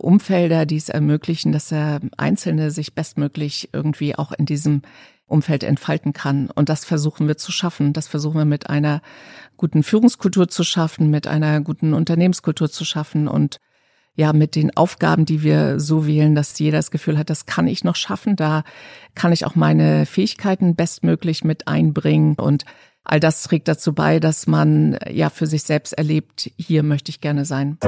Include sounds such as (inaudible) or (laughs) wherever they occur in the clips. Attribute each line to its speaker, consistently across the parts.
Speaker 1: Umfelder, die es ermöglichen, dass der Einzelne sich bestmöglich irgendwie auch in diesem Umfeld entfalten kann. Und das versuchen wir zu schaffen. Das versuchen wir mit einer guten Führungskultur zu schaffen, mit einer guten Unternehmenskultur zu schaffen und ja, mit den Aufgaben, die wir so wählen, dass jeder das Gefühl hat, das kann ich noch schaffen, da kann ich auch meine Fähigkeiten bestmöglich mit einbringen und all das trägt dazu bei, dass man ja für sich selbst erlebt, hier möchte ich gerne sein.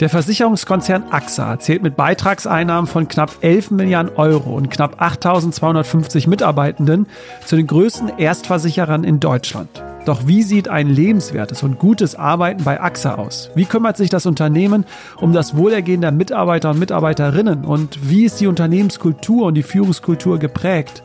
Speaker 2: Der Versicherungskonzern AXA zählt mit Beitragseinnahmen von knapp 11 Milliarden Euro und knapp 8250 Mitarbeitenden zu den größten Erstversicherern in Deutschland. Doch wie sieht ein lebenswertes und gutes Arbeiten bei AXA aus? Wie kümmert sich das Unternehmen um das Wohlergehen der Mitarbeiter und Mitarbeiterinnen? Und wie ist die Unternehmenskultur und die Führungskultur geprägt?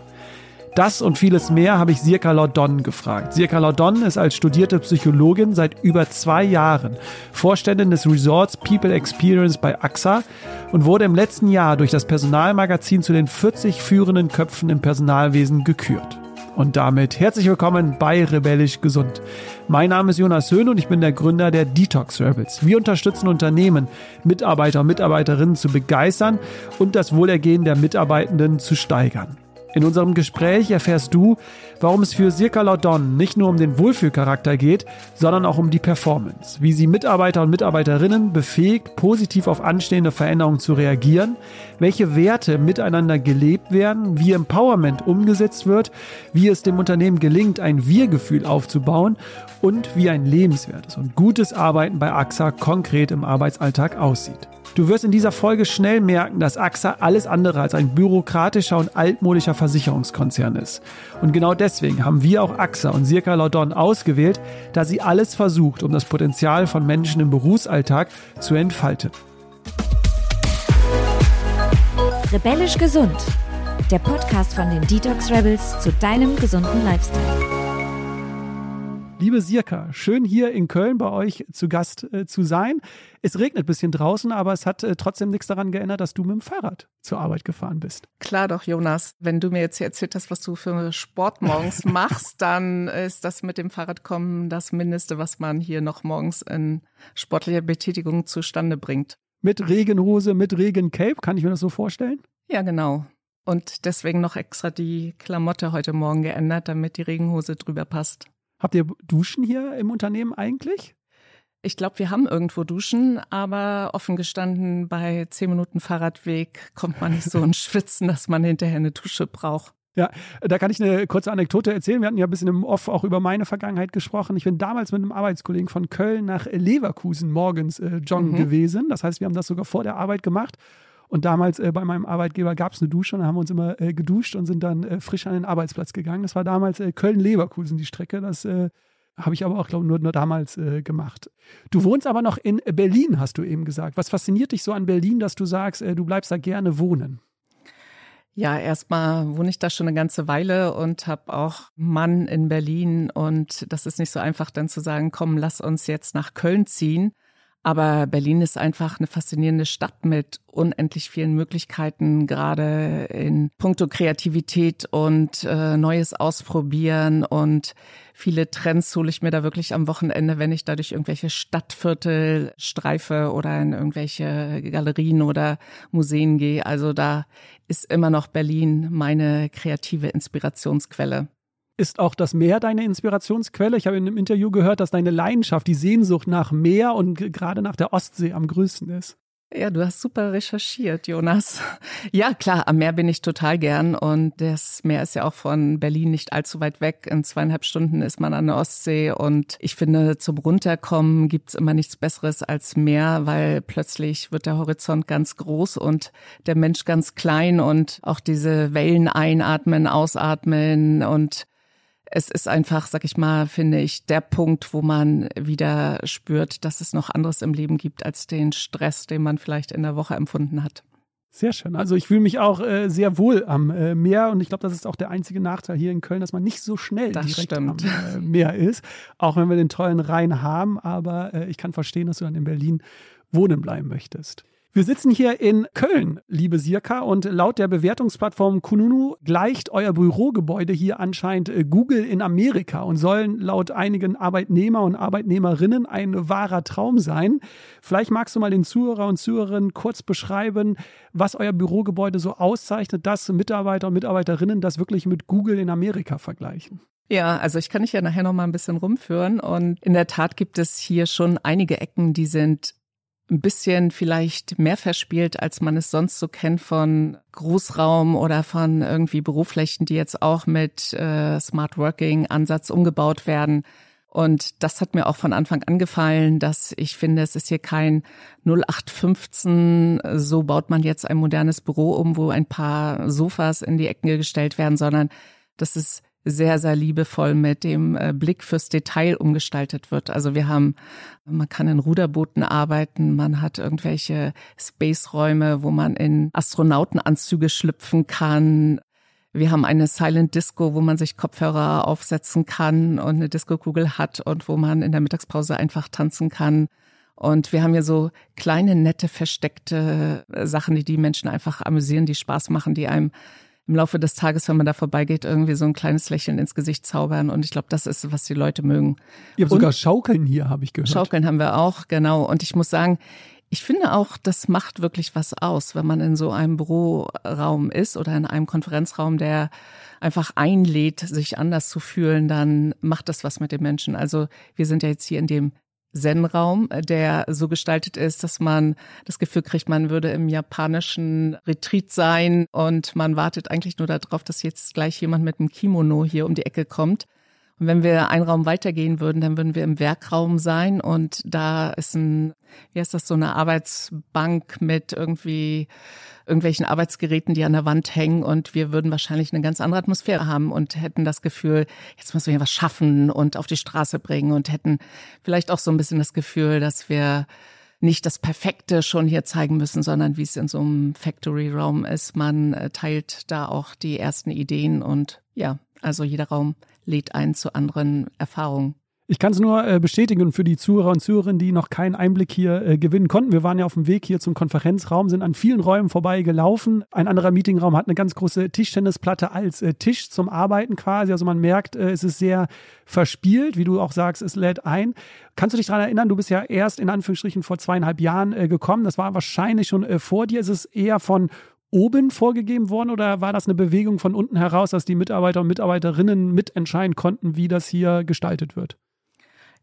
Speaker 2: Das und vieles mehr habe ich Sirka Laudon gefragt. Sirka Laudon ist als studierte Psychologin seit über zwei Jahren Vorständin des Resorts People Experience bei AXA und wurde im letzten Jahr durch das Personalmagazin zu den 40 führenden Köpfen im Personalwesen gekürt. Und damit herzlich willkommen bei Rebellisch Gesund. Mein Name ist Jonas Höhn und ich bin der Gründer der Detox Rebels. Wir unterstützen Unternehmen, Mitarbeiter und Mitarbeiterinnen zu begeistern und das Wohlergehen der Mitarbeitenden zu steigern. In unserem Gespräch erfährst du, warum es für Sirka Laudon nicht nur um den Wohlfühlcharakter geht, sondern auch um die Performance. Wie sie Mitarbeiter und Mitarbeiterinnen befähigt, positiv auf anstehende Veränderungen zu reagieren, welche Werte miteinander gelebt werden, wie Empowerment umgesetzt wird, wie es dem Unternehmen gelingt, ein Wir-Gefühl aufzubauen und wie ein lebenswertes und gutes Arbeiten bei AXA konkret im Arbeitsalltag aussieht. Du wirst in dieser Folge schnell merken, dass AXA alles andere als ein bürokratischer und altmodischer Versicherungskonzern ist. Und genau deswegen haben wir auch AXA und Sirka Laudon ausgewählt, da sie alles versucht, um das Potenzial von Menschen im Berufsalltag zu entfalten.
Speaker 3: Rebellisch gesund. Der Podcast von den Detox Rebels zu deinem gesunden Lifestyle.
Speaker 2: Liebe Sirka, schön hier in Köln bei euch zu Gast äh, zu sein. Es regnet ein bisschen draußen, aber es hat äh, trotzdem nichts daran geändert, dass du mit dem Fahrrad zur Arbeit gefahren bist.
Speaker 1: Klar doch, Jonas. Wenn du mir jetzt hier erzählt hast, was du für Sport morgens (laughs) machst, dann ist das mit dem Fahrradkommen das Mindeste, was man hier noch morgens in sportlicher Betätigung zustande bringt.
Speaker 2: Mit Regenhose, mit Regencape, kann ich mir das so vorstellen?
Speaker 1: Ja, genau. Und deswegen noch extra die Klamotte heute Morgen geändert, damit die Regenhose drüber passt.
Speaker 2: Habt ihr Duschen hier im Unternehmen eigentlich?
Speaker 1: Ich glaube, wir haben irgendwo Duschen, aber offen gestanden, bei zehn Minuten Fahrradweg kommt man nicht so (laughs) ins Schwitzen, dass man hinterher eine Dusche braucht.
Speaker 2: Ja, da kann ich eine kurze Anekdote erzählen. Wir hatten ja ein bisschen im Off auch über meine Vergangenheit gesprochen. Ich bin damals mit einem Arbeitskollegen von Köln nach Leverkusen morgens äh, joggen mhm. gewesen. Das heißt, wir haben das sogar vor der Arbeit gemacht. Und damals äh, bei meinem Arbeitgeber gab es eine Dusche und dann haben wir uns immer äh, geduscht und sind dann äh, frisch an den Arbeitsplatz gegangen. Das war damals äh, Köln-Leverkusen die Strecke. Das äh, habe ich aber auch, glaube ich, nur, nur damals äh, gemacht. Du wohnst aber noch in Berlin, hast du eben gesagt. Was fasziniert dich so an Berlin, dass du sagst, du bleibst da gerne wohnen?
Speaker 1: Ja, erstmal wohne ich da schon eine ganze Weile und habe auch Mann in Berlin und das ist nicht so einfach dann zu sagen, komm, lass uns jetzt nach Köln ziehen. Aber Berlin ist einfach eine faszinierende Stadt mit unendlich vielen Möglichkeiten, gerade in puncto Kreativität und äh, Neues ausprobieren. Und viele Trends hole ich mir da wirklich am Wochenende, wenn ich da durch irgendwelche Stadtviertel streife oder in irgendwelche Galerien oder Museen gehe. Also da ist immer noch Berlin meine kreative Inspirationsquelle.
Speaker 2: Ist auch das Meer deine Inspirationsquelle? Ich habe in einem Interview gehört, dass deine Leidenschaft, die Sehnsucht nach Meer und gerade nach der Ostsee am größten ist.
Speaker 1: Ja, du hast super recherchiert, Jonas. Ja, klar, am Meer bin ich total gern und das Meer ist ja auch von Berlin nicht allzu weit weg. In zweieinhalb Stunden ist man an der Ostsee und ich finde, zum Runterkommen gibt's immer nichts Besseres als Meer, weil plötzlich wird der Horizont ganz groß und der Mensch ganz klein und auch diese Wellen einatmen, ausatmen und es ist einfach, sag ich mal, finde ich, der Punkt, wo man wieder spürt, dass es noch anderes im Leben gibt als den Stress, den man vielleicht in der Woche empfunden hat.
Speaker 2: Sehr schön. Also ich fühle mich auch äh, sehr wohl am äh, Meer und ich glaube, das ist auch der einzige Nachteil hier in Köln, dass man nicht so schnell
Speaker 1: das
Speaker 2: direkt
Speaker 1: stimmt.
Speaker 2: am äh, Meer ist, auch wenn wir den tollen Rhein haben. Aber äh, ich kann verstehen, dass du dann in Berlin wohnen bleiben möchtest. Wir sitzen hier in Köln, liebe Sirka, und laut der Bewertungsplattform Kununu gleicht euer Bürogebäude hier anscheinend äh, Google in Amerika und sollen laut einigen Arbeitnehmer und Arbeitnehmerinnen ein wahrer Traum sein. Vielleicht magst du mal den Zuhörer und Zuhörerinnen kurz beschreiben, was euer Bürogebäude so auszeichnet, dass Mitarbeiter und Mitarbeiterinnen das wirklich mit Google in Amerika vergleichen.
Speaker 1: Ja, also ich kann dich ja nachher noch mal ein bisschen rumführen und in der Tat gibt es hier schon einige Ecken, die sind ein bisschen vielleicht mehr verspielt, als man es sonst so kennt von Großraum oder von irgendwie Büroflächen, die jetzt auch mit äh, Smart Working Ansatz umgebaut werden. Und das hat mir auch von Anfang an gefallen, dass ich finde, es ist hier kein 0815, so baut man jetzt ein modernes Büro um, wo ein paar Sofas in die Ecken gestellt werden, sondern das ist sehr, sehr liebevoll mit dem äh, Blick fürs Detail umgestaltet wird. Also wir haben, man kann in Ruderbooten arbeiten, man hat irgendwelche Space-Räume, wo man in Astronautenanzüge schlüpfen kann. Wir haben eine Silent Disco, wo man sich Kopfhörer aufsetzen kann und eine Disco-Kugel hat und wo man in der Mittagspause einfach tanzen kann. Und wir haben hier so kleine, nette, versteckte Sachen, die die Menschen einfach amüsieren, die Spaß machen, die einem im Laufe des Tages, wenn man da vorbeigeht, irgendwie so ein kleines Lächeln ins Gesicht zaubern. Und ich glaube, das ist, was die Leute mögen.
Speaker 2: Ihr habt sogar Schaukeln hier, habe ich gehört.
Speaker 1: Schaukeln haben wir auch, genau. Und ich muss sagen, ich finde auch, das macht wirklich was aus, wenn man in so einem Büroraum ist oder in einem Konferenzraum, der einfach einlädt, sich anders zu fühlen, dann macht das was mit den Menschen. Also wir sind ja jetzt hier in dem Zen-Raum, der so gestaltet ist, dass man das Gefühl kriegt, man würde im japanischen Retreat sein und man wartet eigentlich nur darauf, dass jetzt gleich jemand mit einem Kimono hier um die Ecke kommt. Und wenn wir einen Raum weitergehen würden, dann würden wir im Werkraum sein und da ist ein, wie heißt das, so eine Arbeitsbank mit irgendwie irgendwelchen Arbeitsgeräten, die an der Wand hängen und wir würden wahrscheinlich eine ganz andere Atmosphäre haben und hätten das Gefühl, jetzt müssen wir hier was schaffen und auf die Straße bringen und hätten vielleicht auch so ein bisschen das Gefühl, dass wir nicht das Perfekte schon hier zeigen müssen, sondern wie es in so einem Factory-Raum ist. Man äh, teilt da auch die ersten Ideen und ja, also jeder Raum lädt ein zu anderen Erfahrungen.
Speaker 2: Ich kann es nur äh, bestätigen für die Zuhörer und Zuhörerinnen, die noch keinen Einblick hier äh, gewinnen konnten. Wir waren ja auf dem Weg hier zum Konferenzraum, sind an vielen Räumen vorbei gelaufen. Ein anderer Meetingraum hat eine ganz große Tischtennisplatte als äh, Tisch zum Arbeiten quasi. Also man merkt, äh, es ist sehr verspielt, wie du auch sagst, es lädt ein. Kannst du dich daran erinnern, du bist ja erst in Anführungsstrichen vor zweieinhalb Jahren äh, gekommen. Das war wahrscheinlich schon äh, vor dir. Ist es eher von oben vorgegeben worden oder war das eine Bewegung von unten heraus, dass die Mitarbeiter und Mitarbeiterinnen mitentscheiden konnten, wie das hier gestaltet wird?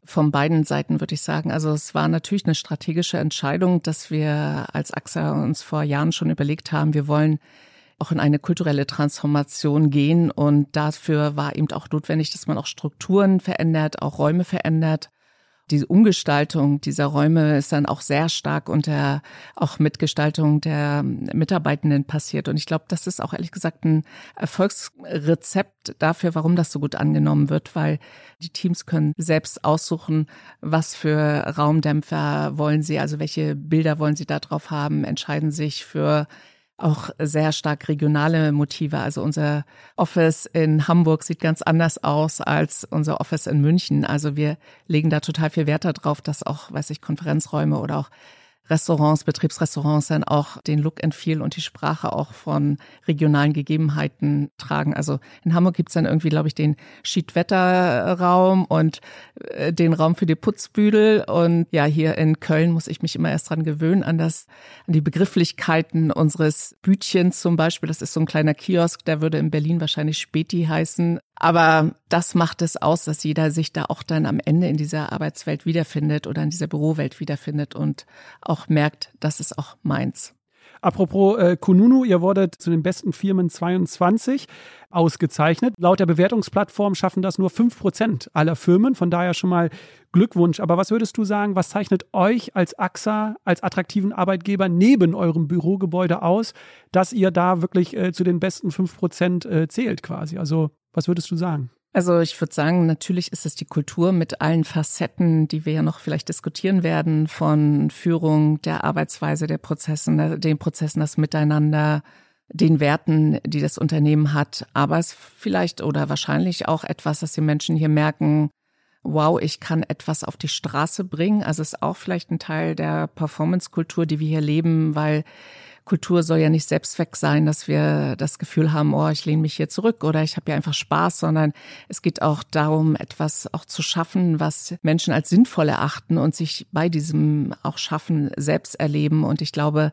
Speaker 1: Von beiden Seiten würde ich sagen. Also es war natürlich eine strategische Entscheidung, dass wir als AXA uns vor Jahren schon überlegt haben, wir wollen auch in eine kulturelle Transformation gehen. Und dafür war eben auch notwendig, dass man auch Strukturen verändert, auch Räume verändert die Umgestaltung dieser Räume ist dann auch sehr stark unter auch Mitgestaltung der Mitarbeitenden passiert. Und ich glaube, das ist auch ehrlich gesagt ein Erfolgsrezept dafür, warum das so gut angenommen wird, weil die Teams können selbst aussuchen, was für Raumdämpfer wollen sie, also welche Bilder wollen sie da drauf haben, entscheiden sich für auch sehr stark regionale Motive. Also unser Office in Hamburg sieht ganz anders aus als unser Office in München. Also wir legen da total viel Wert darauf, dass auch, weiß ich, Konferenzräume oder auch Restaurants, Betriebsrestaurants dann auch den Look and Feel und die Sprache auch von regionalen Gegebenheiten tragen. Also in Hamburg gibt's dann irgendwie, glaube ich, den Schiedwetterraum und äh, den Raum für die Putzbüdel. Und ja, hier in Köln muss ich mich immer erst dran gewöhnen, an das, an die Begrifflichkeiten unseres Bütchens zum Beispiel. Das ist so ein kleiner Kiosk, der würde in Berlin wahrscheinlich Späti heißen. Aber das macht es aus, dass jeder sich da auch dann am Ende in dieser Arbeitswelt wiederfindet oder in dieser Bürowelt wiederfindet und auch merkt, das ist auch meins.
Speaker 2: Apropos äh, Kununu, ihr wurdet zu den besten Firmen 22 ausgezeichnet. Laut der Bewertungsplattform schaffen das nur 5% aller Firmen. Von daher schon mal Glückwunsch. Aber was würdest du sagen, was zeichnet euch als AXA, als attraktiven Arbeitgeber neben eurem Bürogebäude aus, dass ihr da wirklich äh, zu den besten 5% äh, zählt quasi? Also was würdest du sagen?
Speaker 1: Also ich würde sagen, natürlich ist es die Kultur mit allen Facetten, die wir ja noch vielleicht diskutieren werden, von Führung, der Arbeitsweise, der Prozessen, den Prozessen, das Miteinander, den Werten, die das Unternehmen hat. Aber es vielleicht oder wahrscheinlich auch etwas, dass die Menschen hier merken, wow, ich kann etwas auf die Straße bringen. Also ist auch vielleicht ein Teil der Performance-Kultur, die wir hier leben, weil Kultur soll ja nicht Selbstzweck sein, dass wir das Gefühl haben, oh, ich lehne mich hier zurück oder ich habe ja einfach Spaß, sondern es geht auch darum, etwas auch zu schaffen, was Menschen als sinnvoll erachten und sich bei diesem auch Schaffen selbst erleben. Und ich glaube,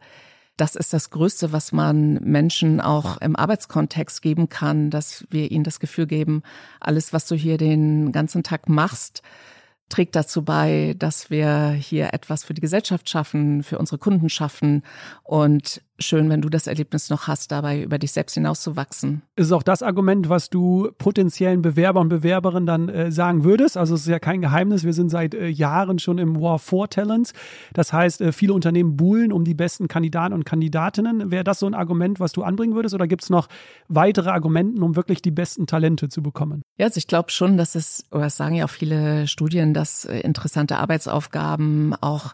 Speaker 1: das ist das Größte, was man Menschen auch im Arbeitskontext geben kann, dass wir ihnen das Gefühl geben, alles, was du hier den ganzen Tag machst, trägt dazu bei, dass wir hier etwas für die Gesellschaft schaffen, für unsere Kunden schaffen und schön, wenn du das Erlebnis noch hast, dabei über dich selbst hinauszuwachsen.
Speaker 2: Ist es auch das Argument, was du potenziellen Bewerbern und Bewerberinnen dann äh, sagen würdest? Also es ist ja kein Geheimnis, wir sind seit äh, Jahren schon im War for Talents. Das heißt, äh, viele Unternehmen buhlen um die besten Kandidaten und Kandidatinnen. Wäre das so ein Argument, was du anbringen würdest oder gibt es noch weitere Argumenten, um wirklich die besten Talente zu bekommen?
Speaker 1: Ja, also ich glaube schon, dass es, oder das sagen ja auch viele Studien, dass äh, interessante Arbeitsaufgaben auch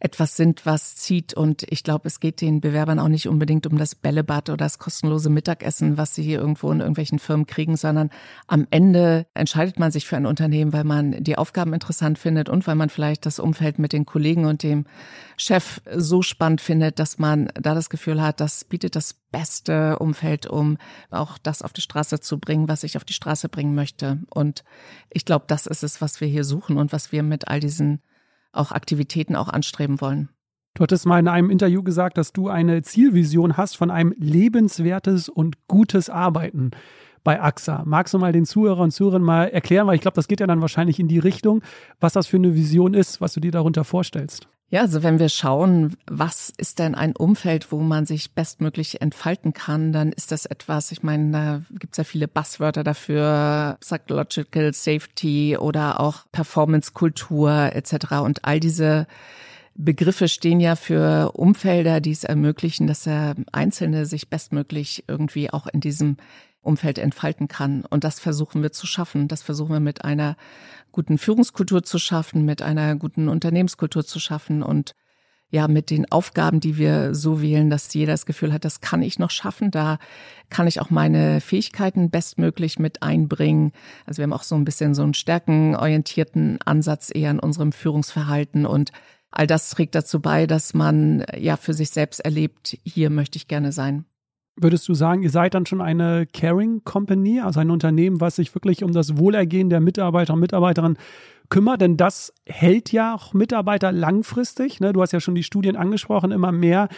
Speaker 1: etwas sind, was zieht. Und ich glaube, es geht den Bewerbern auch nicht unbedingt um das Bällebad oder das kostenlose Mittagessen, was sie hier irgendwo in irgendwelchen Firmen kriegen, sondern am Ende entscheidet man sich für ein Unternehmen, weil man die Aufgaben interessant findet und weil man vielleicht das Umfeld mit den Kollegen und dem Chef so spannend findet, dass man da das Gefühl hat, das bietet das beste Umfeld, um auch das auf die Straße zu bringen, was ich auf die Straße bringen möchte. Und ich glaube, das ist es, was wir hier suchen und was wir mit all diesen auch Aktivitäten auch anstreben wollen.
Speaker 2: Du hattest mal in einem Interview gesagt, dass du eine Zielvision hast von einem lebenswertes und gutes Arbeiten bei AXA. Magst du mal den Zuhörern und Zuhörern mal erklären, weil ich glaube, das geht ja dann wahrscheinlich in die Richtung, was das für eine Vision ist, was du dir darunter vorstellst?
Speaker 1: Ja, also wenn wir schauen, was ist denn ein Umfeld, wo man sich bestmöglich entfalten kann, dann ist das etwas, ich meine, da gibt's ja viele Buzzwörter dafür, Psychological Safety oder auch Performance-Kultur etc. Und all diese Begriffe stehen ja für Umfelder, die es ermöglichen, dass der Einzelne sich bestmöglich irgendwie auch in diesem Umfeld entfalten kann. Und das versuchen wir zu schaffen. Das versuchen wir mit einer guten Führungskultur zu schaffen, mit einer guten Unternehmenskultur zu schaffen und ja, mit den Aufgaben, die wir so wählen, dass jeder das Gefühl hat, das kann ich noch schaffen, da kann ich auch meine Fähigkeiten bestmöglich mit einbringen. Also wir haben auch so ein bisschen so einen stärkenorientierten Ansatz eher in unserem Führungsverhalten und all das trägt dazu bei, dass man ja für sich selbst erlebt, hier möchte ich gerne sein.
Speaker 2: Würdest du sagen, ihr seid dann schon eine Caring Company, also ein Unternehmen, was sich wirklich um das Wohlergehen der Mitarbeiter und Mitarbeiterinnen kümmert? Denn das hält ja auch Mitarbeiter langfristig. Ne? Du hast ja schon die Studien angesprochen, immer mehr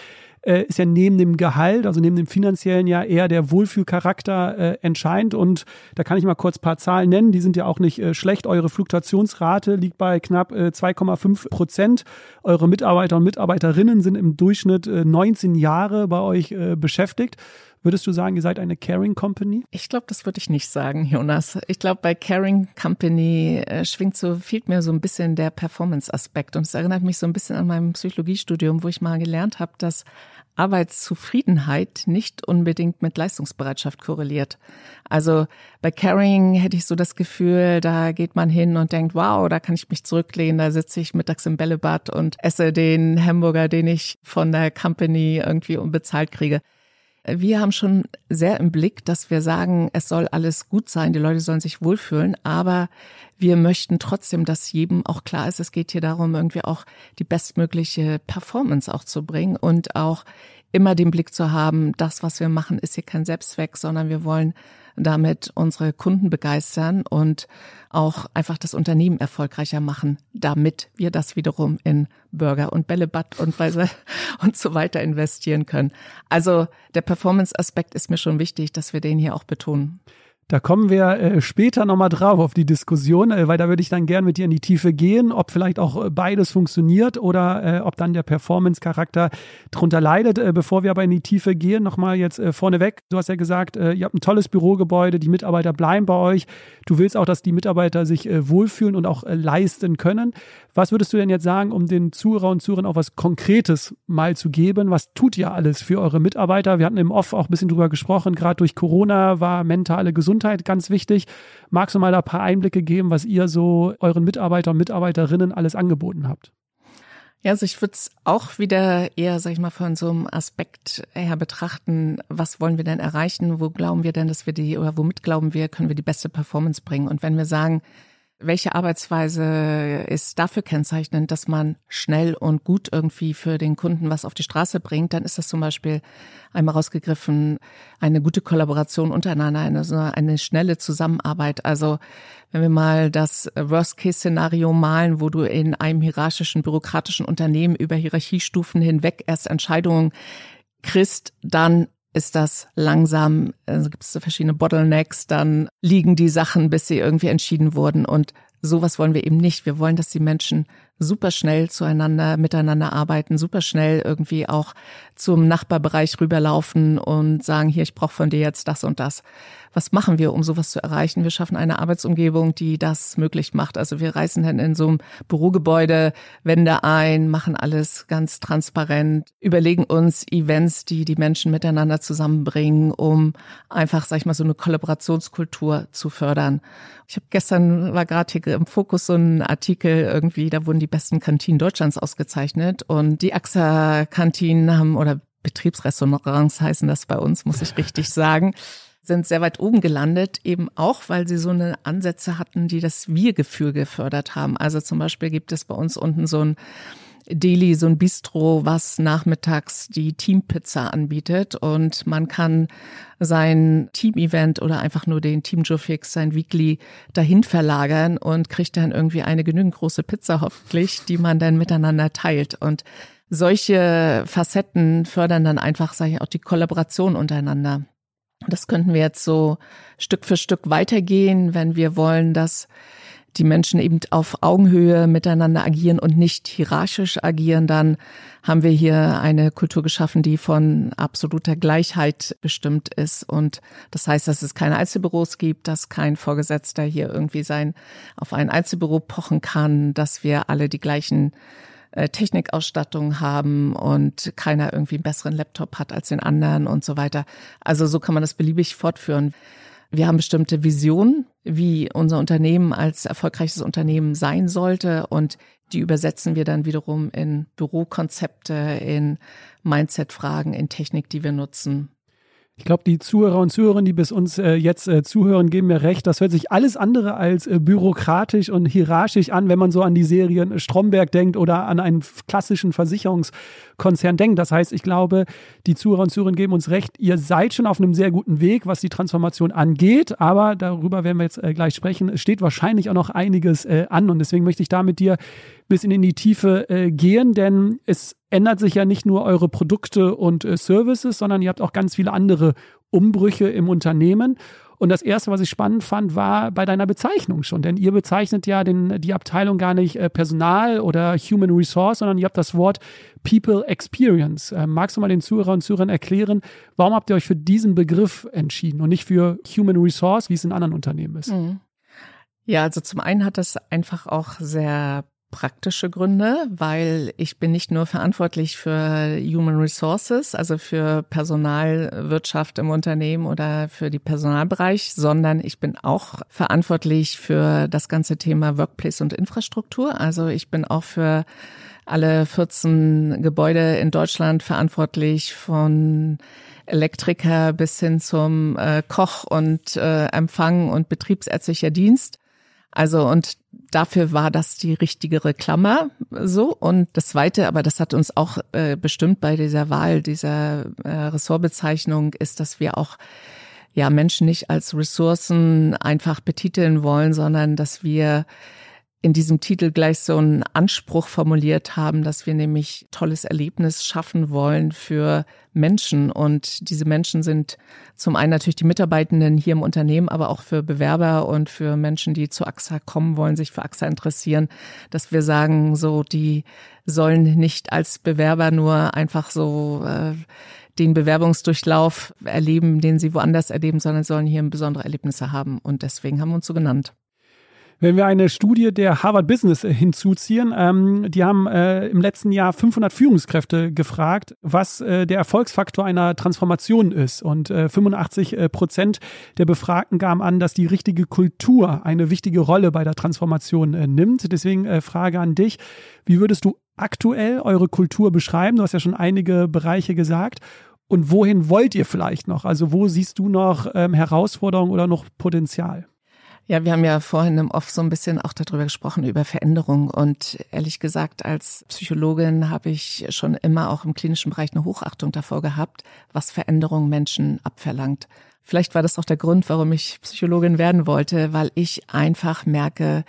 Speaker 2: äh, ist ja neben dem Gehalt, also neben dem finanziellen ja eher der Wohlfühlcharakter äh, entscheidend. Und da kann ich mal kurz paar Zahlen nennen. Die sind ja auch nicht äh, schlecht. Eure Fluktuationsrate liegt bei knapp äh, 2,5 Prozent. Eure Mitarbeiter und Mitarbeiterinnen sind im Durchschnitt äh, 19 Jahre bei euch äh, beschäftigt. Würdest du sagen, ihr seid eine Caring Company?
Speaker 1: Ich glaube, das würde ich nicht sagen, Jonas. Ich glaube, bei Caring Company äh, schwingt so, fehlt mir so ein bisschen der Performance-Aspekt. Und es erinnert mich so ein bisschen an meinem Psychologiestudium, wo ich mal gelernt habe, dass Arbeitszufriedenheit nicht unbedingt mit Leistungsbereitschaft korreliert. Also bei Caring hätte ich so das Gefühl, da geht man hin und denkt, wow, da kann ich mich zurücklehnen, da sitze ich mittags im Bällebad und esse den Hamburger, den ich von der Company irgendwie unbezahlt kriege. Wir haben schon sehr im Blick, dass wir sagen, es soll alles gut sein, die Leute sollen sich wohlfühlen, aber wir möchten trotzdem, dass jedem auch klar ist, es geht hier darum, irgendwie auch die bestmögliche Performance auch zu bringen und auch immer den Blick zu haben, das, was wir machen, ist hier kein Selbstzweck, sondern wir wollen damit unsere Kunden begeistern und auch einfach das Unternehmen erfolgreicher machen, damit wir das wiederum in Burger und Bällebad und, (laughs) und so weiter investieren können. Also der Performance-Aspekt ist mir schon wichtig, dass wir den hier auch betonen.
Speaker 2: Da kommen wir äh, später nochmal drauf auf die Diskussion, äh, weil da würde ich dann gern mit dir in die Tiefe gehen, ob vielleicht auch äh, beides funktioniert oder äh, ob dann der Performance-Charakter drunter leidet. Äh, bevor wir aber in die Tiefe gehen, nochmal jetzt äh, vorneweg. Du hast ja gesagt, äh, ihr habt ein tolles Bürogebäude, die Mitarbeiter bleiben bei euch. Du willst auch, dass die Mitarbeiter sich äh, wohlfühlen und auch äh, leisten können. Was würdest du denn jetzt sagen, um den Zuhörer und Zuhörern auch was Konkretes mal zu geben? Was tut ihr alles für eure Mitarbeiter? Wir hatten im Off auch ein bisschen drüber gesprochen. Gerade durch Corona war mentale Gesundheit ganz wichtig. Magst du mal da ein paar Einblicke geben, was ihr so euren Mitarbeitern und Mitarbeiterinnen alles angeboten habt?
Speaker 1: Ja, also ich würde es auch wieder eher, sag ich mal, von so einem Aspekt her betrachten, was wollen wir denn erreichen, wo glauben wir denn, dass wir die, oder womit glauben wir, können wir die beste Performance bringen. Und wenn wir sagen, welche Arbeitsweise ist dafür kennzeichnend, dass man schnell und gut irgendwie für den Kunden was auf die Straße bringt, dann ist das zum Beispiel einmal rausgegriffen eine gute Kollaboration untereinander, eine, eine schnelle Zusammenarbeit. Also wenn wir mal das Worst-Case-Szenario malen, wo du in einem hierarchischen, bürokratischen Unternehmen über Hierarchiestufen hinweg erst Entscheidungen kriegst, dann ist das langsam, also gibt es verschiedene Bottlenecks, dann liegen die Sachen, bis sie irgendwie entschieden wurden. Und sowas wollen wir eben nicht. Wir wollen, dass die Menschen super schnell zueinander, miteinander arbeiten, super schnell irgendwie auch zum Nachbarbereich rüberlaufen und sagen, hier, ich brauche von dir jetzt das und das was machen wir, um sowas zu erreichen? Wir schaffen eine Arbeitsumgebung, die das möglich macht. Also wir reißen dann in so einem Bürogebäude Wände ein, machen alles ganz transparent, überlegen uns Events, die die Menschen miteinander zusammenbringen, um einfach, sag ich mal, so eine Kollaborationskultur zu fördern. Ich habe gestern war gerade hier im Fokus so ein Artikel irgendwie, da wurden die besten Kantinen Deutschlands ausgezeichnet und die AXA Kantinen haben oder Betriebsrestaurants heißen das bei uns, muss ich richtig sagen sind sehr weit oben gelandet, eben auch, weil sie so eine Ansätze hatten, die das Wir-Gefühl gefördert haben. Also zum Beispiel gibt es bei uns unten so ein Deli, so ein Bistro, was nachmittags die Teampizza anbietet und man kann sein Team-Event oder einfach nur den Team Fix, sein Weekly dahin verlagern und kriegt dann irgendwie eine genügend große Pizza hoffentlich, die man dann miteinander teilt und solche Facetten fördern dann einfach, sage ich auch, die Kollaboration untereinander. Das könnten wir jetzt so Stück für Stück weitergehen, wenn wir wollen, dass die Menschen eben auf Augenhöhe miteinander agieren und nicht hierarchisch agieren, dann haben wir hier eine Kultur geschaffen, die von absoluter Gleichheit bestimmt ist. Und das heißt, dass es keine Einzelbüros gibt, dass kein Vorgesetzter hier irgendwie sein auf ein Einzelbüro pochen kann, dass wir alle die gleichen äh, Technikausstattung haben und keiner irgendwie einen besseren Laptop hat als den anderen und so weiter. Also so kann man das beliebig fortführen. Wir haben bestimmte Visionen, wie unser Unternehmen als erfolgreiches Unternehmen sein sollte und die übersetzen wir dann wiederum in Bürokonzepte, in Mindset-Fragen, in Technik, die wir nutzen.
Speaker 2: Ich glaube, die Zuhörer und Zuhörerinnen, die bis uns äh, jetzt äh, zuhören, geben mir recht. Das hört sich alles andere als äh, bürokratisch und hierarchisch an, wenn man so an die Serien Stromberg denkt oder an einen klassischen Versicherungskonzern denkt. Das heißt, ich glaube, die Zuhörer und Zuhörerinnen geben uns recht. Ihr seid schon auf einem sehr guten Weg, was die Transformation angeht. Aber darüber werden wir jetzt äh, gleich sprechen. Es steht wahrscheinlich auch noch einiges äh, an. Und deswegen möchte ich da mit dir bisschen in die Tiefe äh, gehen, denn es ändert sich ja nicht nur eure Produkte und äh, Services, sondern ihr habt auch ganz viele andere Umbrüche im Unternehmen. Und das erste, was ich spannend fand, war bei deiner Bezeichnung schon, denn ihr bezeichnet ja den, die Abteilung gar nicht äh, Personal oder Human Resource, sondern ihr habt das Wort People Experience. Äh, magst du mal den Zuhörer und Zuhörern erklären, warum habt ihr euch für diesen Begriff entschieden und nicht für Human Resource, wie es in anderen Unternehmen ist? Mhm.
Speaker 1: Ja, also zum einen hat das einfach auch sehr praktische Gründe, weil ich bin nicht nur verantwortlich für Human Resources, also für Personalwirtschaft im Unternehmen oder für die Personalbereich, sondern ich bin auch verantwortlich für das ganze Thema Workplace und Infrastruktur. Also ich bin auch für alle 14 Gebäude in Deutschland verantwortlich von Elektriker bis hin zum äh, Koch und äh, Empfang und betriebsärztlicher Dienst. Also und dafür war das die richtigere Klammer so. Und das Zweite, aber das hat uns auch äh, bestimmt bei dieser Wahl dieser äh, Ressortbezeichnung, ist, dass wir auch ja Menschen nicht als Ressourcen einfach betiteln wollen, sondern dass wir in diesem Titel gleich so einen Anspruch formuliert haben, dass wir nämlich tolles Erlebnis schaffen wollen für Menschen. Und diese Menschen sind zum einen natürlich die Mitarbeitenden hier im Unternehmen, aber auch für Bewerber und für Menschen, die zu AXA kommen wollen, sich für AXA interessieren, dass wir sagen, so, die sollen nicht als Bewerber nur einfach so äh, den Bewerbungsdurchlauf erleben, den sie woanders erleben, sondern sollen hier besondere Erlebnisse haben. Und deswegen haben wir uns so genannt.
Speaker 2: Wenn wir eine Studie der Harvard Business äh, hinzuziehen, ähm, die haben äh, im letzten Jahr 500 Führungskräfte gefragt, was äh, der Erfolgsfaktor einer Transformation ist. Und äh, 85 äh, Prozent der Befragten gaben an, dass die richtige Kultur eine wichtige Rolle bei der Transformation äh, nimmt. Deswegen äh, Frage an dich, wie würdest du aktuell eure Kultur beschreiben? Du hast ja schon einige Bereiche gesagt. Und wohin wollt ihr vielleicht noch? Also wo siehst du noch ähm, Herausforderungen oder noch Potenzial?
Speaker 1: Ja, wir haben ja vorhin im Off so ein bisschen auch darüber gesprochen, über Veränderung. Und ehrlich gesagt, als Psychologin habe ich schon immer auch im klinischen Bereich eine Hochachtung davor gehabt, was Veränderung Menschen abverlangt. Vielleicht war das auch der Grund, warum ich Psychologin werden wollte, weil ich einfach merke,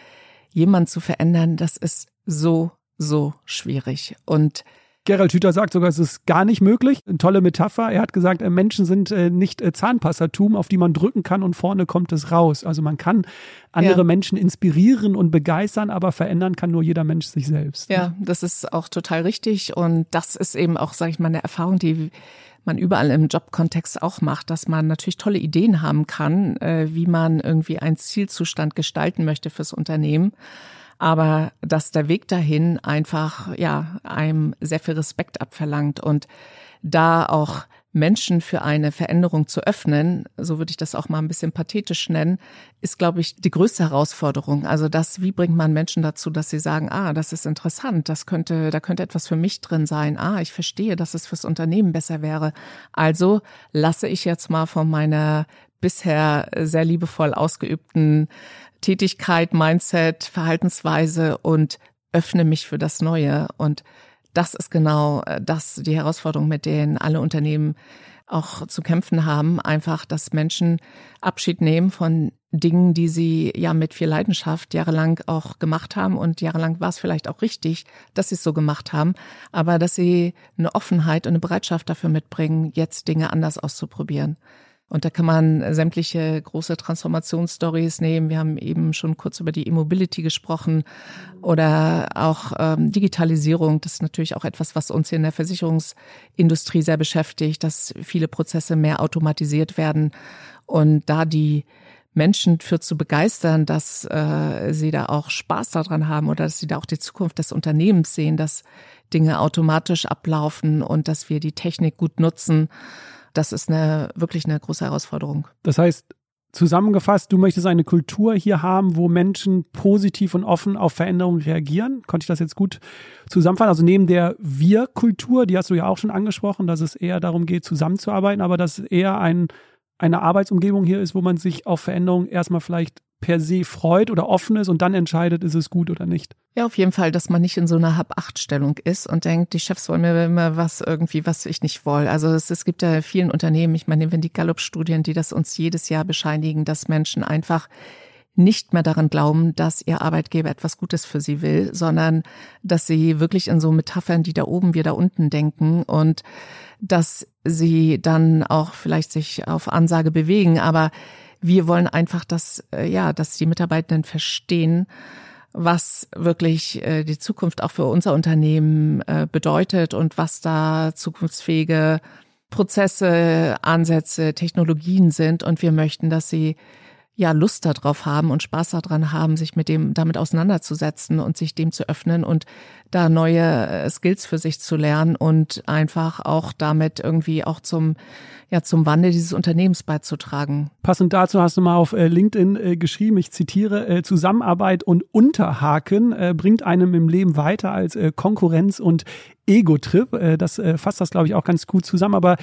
Speaker 1: jemand zu verändern, das ist so, so schwierig. Und
Speaker 2: Gerald Hüther sagt sogar, es ist gar nicht möglich. Eine tolle Metapher. Er hat gesagt, äh, Menschen sind äh, nicht äh, Zahnpassatum, auf die man drücken kann und vorne kommt es raus. Also man kann andere ja. Menschen inspirieren und begeistern, aber verändern kann nur jeder Mensch sich selbst.
Speaker 1: Ja, das ist auch total richtig. Und das ist eben auch, sage ich mal, eine Erfahrung, die man überall im Jobkontext auch macht, dass man natürlich tolle Ideen haben kann, wie man irgendwie einen Zielzustand gestalten möchte fürs Unternehmen aber dass der Weg dahin einfach ja einem sehr viel Respekt abverlangt und da auch Menschen für eine Veränderung zu öffnen, so würde ich das auch mal ein bisschen pathetisch nennen, ist, glaube ich, die größte Herausforderung. Also das, wie bringt man Menschen dazu, dass sie sagen, ah, das ist interessant, das könnte, da könnte etwas für mich drin sein. Ah, ich verstehe, dass es fürs Unternehmen besser wäre. Also lasse ich jetzt mal von meiner bisher sehr liebevoll ausgeübten Tätigkeit, Mindset, Verhaltensweise und öffne mich für das Neue. Und das ist genau äh, das, die Herausforderung, mit denen alle Unternehmen auch zu kämpfen haben. Einfach, dass Menschen Abschied nehmen von Dingen, die sie ja mit viel Leidenschaft jahrelang auch gemacht haben. Und jahrelang war es vielleicht auch richtig, dass sie es so gemacht haben. Aber dass sie eine Offenheit und eine Bereitschaft dafür mitbringen, jetzt Dinge anders auszuprobieren. Und da kann man sämtliche große Transformationsstories nehmen. Wir haben eben schon kurz über die E-Mobility gesprochen oder auch ähm, Digitalisierung. Das ist natürlich auch etwas, was uns hier in der Versicherungsindustrie sehr beschäftigt, dass viele Prozesse mehr automatisiert werden und da die Menschen für zu begeistern, dass äh, sie da auch Spaß daran haben oder dass sie da auch die Zukunft des Unternehmens sehen, dass Dinge automatisch ablaufen und dass wir die Technik gut nutzen das ist eine wirklich eine große Herausforderung.
Speaker 2: Das heißt, zusammengefasst, du möchtest eine Kultur hier haben, wo Menschen positiv und offen auf Veränderungen reagieren. Konnte ich das jetzt gut zusammenfassen? Also neben der Wir-Kultur, die hast du ja auch schon angesprochen, dass es eher darum geht, zusammenzuarbeiten, aber dass eher ein, eine Arbeitsumgebung hier ist, wo man sich auf Veränderungen erstmal vielleicht per se freut oder offen ist und dann entscheidet, ist es gut oder nicht.
Speaker 1: Ja, auf jeden Fall, dass man nicht in so einer Hab-Acht-Stellung ist und denkt, die Chefs wollen mir immer was irgendwie, was ich nicht will. Also es, es gibt ja vielen Unternehmen, ich meine, wenn die Gallup-Studien, die das uns jedes Jahr bescheinigen, dass Menschen einfach nicht mehr daran glauben, dass ihr Arbeitgeber etwas Gutes für sie will, sondern dass sie wirklich in so Metaphern, die da oben, wir da unten denken und dass sie dann auch vielleicht sich auf Ansage bewegen, aber wir wollen einfach, dass, äh, ja, dass die Mitarbeitenden verstehen, was wirklich äh, die Zukunft auch für unser Unternehmen äh, bedeutet und was da zukunftsfähige Prozesse, Ansätze, Technologien sind. Und wir möchten, dass sie ja Lust darauf haben und Spaß daran haben, sich mit dem damit auseinanderzusetzen und sich dem zu öffnen und da neue äh, Skills für sich zu lernen und einfach auch damit irgendwie auch zum ja zum Wandel dieses Unternehmens beizutragen.
Speaker 2: Passend dazu hast du mal auf äh, LinkedIn äh, geschrieben, ich zitiere, Zusammenarbeit und Unterhaken bringt einem im Leben weiter als Konkurrenz und Ego-Trip. Das fasst das, glaube ich, auch ganz gut zusammen. Aber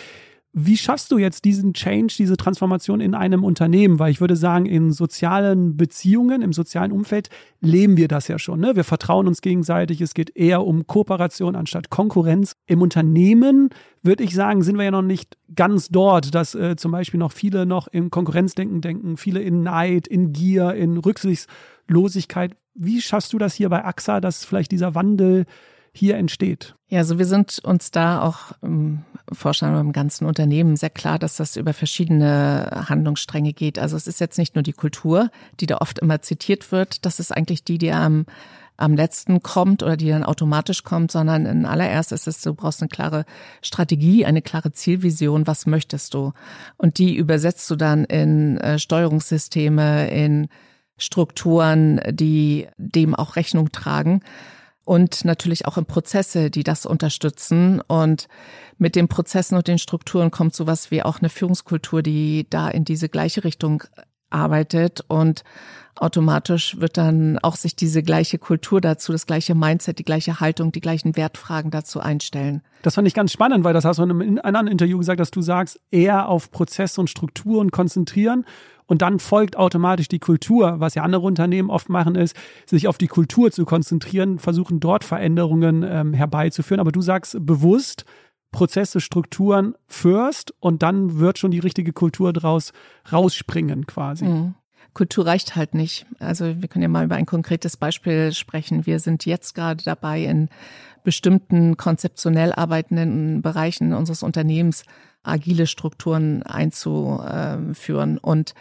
Speaker 2: wie schaffst du jetzt diesen Change, diese Transformation in einem Unternehmen? Weil ich würde sagen, in sozialen Beziehungen, im sozialen Umfeld leben wir das ja schon. Ne? Wir vertrauen uns gegenseitig. Es geht eher um Kooperation anstatt Konkurrenz. Im Unternehmen würde ich sagen, sind wir ja noch nicht ganz dort, dass äh, zum Beispiel noch viele noch im Konkurrenzdenken denken, viele in Neid, in Gier, in Rücksichtslosigkeit. Wie schaffst du das hier bei AXA, dass vielleicht dieser Wandel hier entsteht?
Speaker 1: Ja, also wir sind uns da auch im Vorstand beim ganzen Unternehmen sehr klar, dass das über verschiedene Handlungsstränge geht. Also es ist jetzt nicht nur die Kultur, die da oft immer zitiert wird. Das ist eigentlich die, die am am letzten kommt oder die dann automatisch kommt, sondern in allererst ist es, du brauchst eine klare Strategie, eine klare Zielvision, was möchtest du? Und die übersetzt du dann in äh, Steuerungssysteme, in Strukturen, die dem auch Rechnung tragen und natürlich auch in Prozesse, die das unterstützen. Und mit den Prozessen und den Strukturen kommt sowas wie auch eine Führungskultur, die da in diese gleiche Richtung arbeitet und automatisch wird dann auch sich diese gleiche Kultur dazu, das gleiche Mindset, die gleiche Haltung, die gleichen Wertfragen dazu einstellen.
Speaker 2: Das fand ich ganz spannend, weil das hast du in einem anderen Interview gesagt, dass du sagst, eher auf Prozesse und Strukturen konzentrieren und dann folgt automatisch die Kultur. Was ja andere Unternehmen oft machen, ist, sich auf die Kultur zu konzentrieren, versuchen dort Veränderungen ähm, herbeizuführen. Aber du sagst bewusst, Prozesse, Strukturen first und dann wird schon die richtige Kultur draus rausspringen quasi. Mhm.
Speaker 1: Kultur reicht halt nicht. Also wir können ja mal über ein konkretes Beispiel sprechen. Wir sind jetzt gerade dabei, in bestimmten konzeptionell arbeitenden Bereichen unseres Unternehmens agile Strukturen einzuführen. Und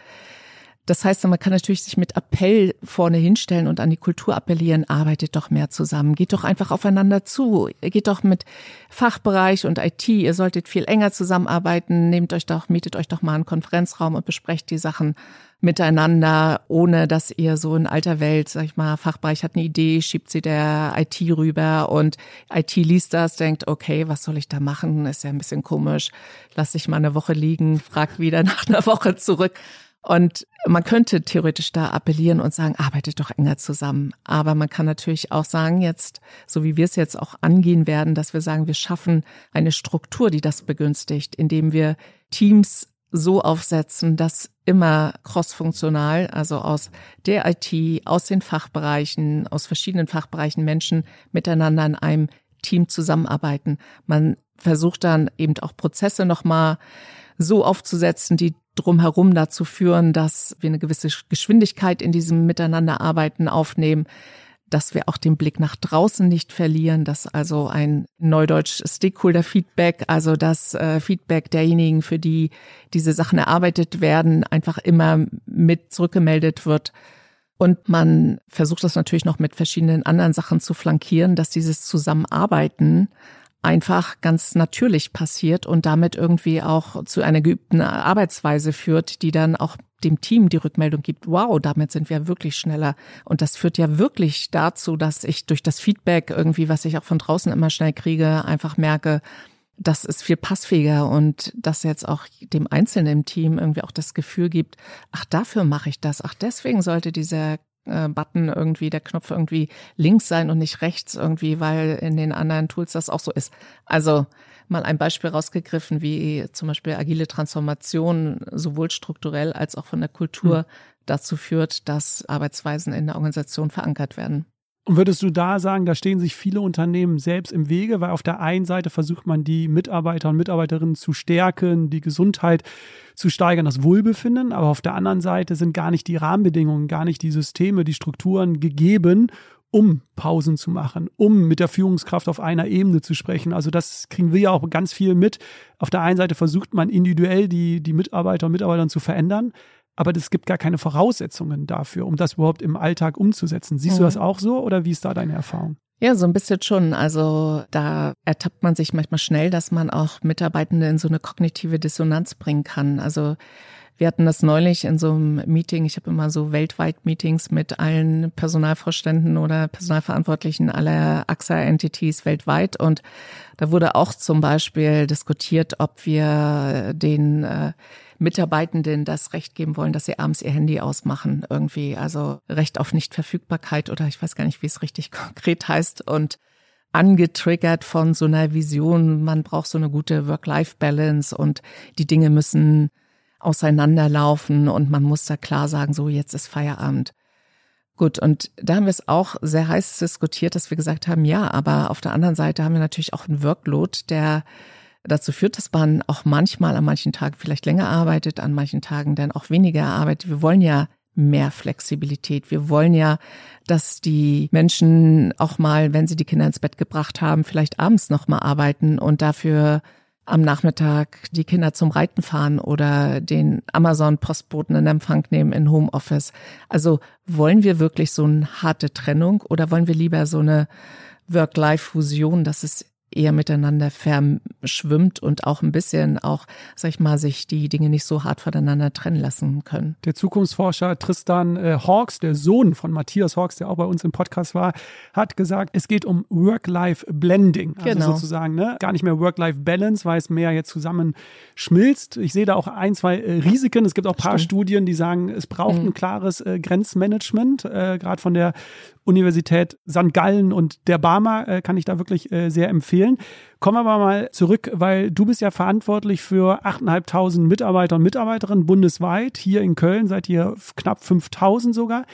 Speaker 1: das heißt, man kann natürlich sich mit Appell vorne hinstellen und an die Kultur appellieren, arbeitet doch mehr zusammen, geht doch einfach aufeinander zu, geht doch mit Fachbereich und IT, ihr solltet viel enger zusammenarbeiten, nehmt euch doch, mietet euch doch mal einen Konferenzraum und besprecht die Sachen miteinander, ohne dass ihr so in alter Welt, sag ich mal, Fachbereich hat eine Idee, schiebt sie der IT rüber und IT liest das, denkt, okay, was soll ich da machen? Ist ja ein bisschen komisch. Lass dich mal eine Woche liegen, frag wieder (laughs) nach einer Woche zurück. Und man könnte theoretisch da appellieren und sagen, arbeitet doch enger zusammen. Aber man kann natürlich auch sagen, jetzt, so wie wir es jetzt auch angehen werden, dass wir sagen, wir schaffen eine Struktur, die das begünstigt, indem wir Teams so aufsetzen, dass immer crossfunktional, also aus der IT, aus den Fachbereichen, aus verschiedenen Fachbereichen Menschen miteinander in einem Team zusammenarbeiten. Man versucht dann eben auch Prozesse nochmal so aufzusetzen, die drumherum dazu führen, dass wir eine gewisse Geschwindigkeit in diesem Miteinanderarbeiten aufnehmen, dass wir auch den Blick nach draußen nicht verlieren, dass also ein neudeutsch Stakeholder-Feedback, also das äh, Feedback derjenigen, für die diese Sachen erarbeitet werden, einfach immer mit zurückgemeldet wird. Und man versucht das natürlich noch mit verschiedenen anderen Sachen zu flankieren, dass dieses Zusammenarbeiten einfach ganz natürlich passiert und damit irgendwie auch zu einer geübten Arbeitsweise führt, die dann auch dem Team die Rückmeldung gibt, wow, damit sind wir wirklich schneller. Und das führt ja wirklich dazu, dass ich durch das Feedback irgendwie, was ich auch von draußen immer schnell kriege, einfach merke, das ist viel passfähiger und dass jetzt auch dem Einzelnen im Team irgendwie auch das Gefühl gibt, ach, dafür mache ich das, ach, deswegen sollte dieser äh, Button irgendwie, der Knopf irgendwie links sein und nicht rechts irgendwie, weil in den anderen Tools das auch so ist. Also mal ein Beispiel rausgegriffen, wie zum Beispiel agile Transformation sowohl strukturell als auch von der Kultur hm. dazu führt, dass Arbeitsweisen in der Organisation verankert werden.
Speaker 2: Und würdest du da sagen, da stehen sich viele Unternehmen selbst im Wege, weil auf der einen Seite versucht man die Mitarbeiter und Mitarbeiterinnen zu stärken, die Gesundheit zu steigern, das Wohlbefinden, aber auf der anderen Seite sind gar nicht die Rahmenbedingungen, gar nicht die Systeme, die Strukturen gegeben, um Pausen zu machen, um mit der Führungskraft auf einer Ebene zu sprechen. Also das kriegen wir ja auch ganz viel mit. Auf der einen Seite versucht man individuell die, die Mitarbeiter und Mitarbeiterinnen zu verändern aber es gibt gar keine Voraussetzungen dafür, um das überhaupt im Alltag umzusetzen. Siehst mhm. du das auch so oder wie ist da deine Erfahrung?
Speaker 1: Ja, so ein bisschen schon. Also da ertappt man sich manchmal schnell, dass man auch Mitarbeitende in so eine kognitive Dissonanz bringen kann. Also wir hatten das neulich in so einem Meeting. Ich habe immer so weltweit Meetings mit allen Personalvorständen oder Personalverantwortlichen aller AXA-Entities weltweit. Und da wurde auch zum Beispiel diskutiert, ob wir den äh, Mitarbeitenden das Recht geben wollen, dass sie abends ihr Handy ausmachen irgendwie. Also Recht auf Nichtverfügbarkeit oder ich weiß gar nicht, wie es richtig (laughs) konkret heißt. Und angetriggert von so einer Vision, man braucht so eine gute Work-Life-Balance und die Dinge müssen auseinanderlaufen und man muss da klar sagen, so jetzt ist Feierabend. Gut, und da haben wir es auch sehr heiß diskutiert, dass wir gesagt haben, ja, aber auf der anderen Seite haben wir natürlich auch einen Workload, der dazu führt, dass man auch manchmal an manchen Tagen vielleicht länger arbeitet, an manchen Tagen dann auch weniger arbeitet. Wir wollen ja mehr Flexibilität. Wir wollen ja, dass die Menschen auch mal, wenn sie die Kinder ins Bett gebracht haben, vielleicht abends noch mal arbeiten und dafür am Nachmittag die Kinder zum Reiten fahren oder den Amazon-Postboten in Empfang nehmen in Homeoffice. Also wollen wir wirklich so eine harte Trennung oder wollen wir lieber so eine Work-Life-Fusion, dass es eher miteinander verschwimmt und auch ein bisschen auch, sag ich mal, sich die Dinge nicht so hart voneinander trennen lassen können.
Speaker 2: Der Zukunftsforscher Tristan äh, Hawks, der Sohn von Matthias Hawks, der auch bei uns im Podcast war, hat gesagt, es geht um Work-Life-Blending. Also genau. sozusagen, ne? Gar nicht mehr Work-Life-Balance, weil es mehr jetzt zusammen schmilzt. Ich sehe da auch ein, zwei äh, Risiken. Es gibt auch ein paar Stimmt. Studien, die sagen, es braucht mhm. ein klares äh, Grenzmanagement, äh, gerade von der Universität St. Gallen und der Barmer äh, kann ich da wirklich äh, sehr empfehlen. Kommen wir aber mal zurück, weil du bist ja verantwortlich für 8.500 Mitarbeiter und Mitarbeiterinnen bundesweit. Hier in Köln seid ihr knapp 5.000 sogar.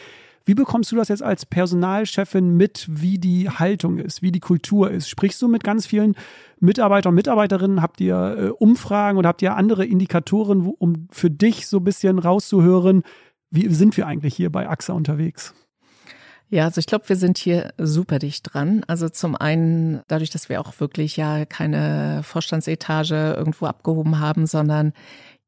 Speaker 2: Wie bekommst du das jetzt als Personalchefin mit, wie die Haltung ist, wie die Kultur ist? Sprichst du mit ganz vielen Mitarbeitern und Mitarbeiterinnen? Habt ihr äh, Umfragen oder habt ihr andere Indikatoren, um für dich so ein bisschen rauszuhören, wie sind wir eigentlich hier bei AXA unterwegs?
Speaker 1: Ja, also ich glaube, wir sind hier super dicht dran. Also zum einen dadurch, dass wir auch wirklich ja keine Vorstandsetage irgendwo abgehoben haben, sondern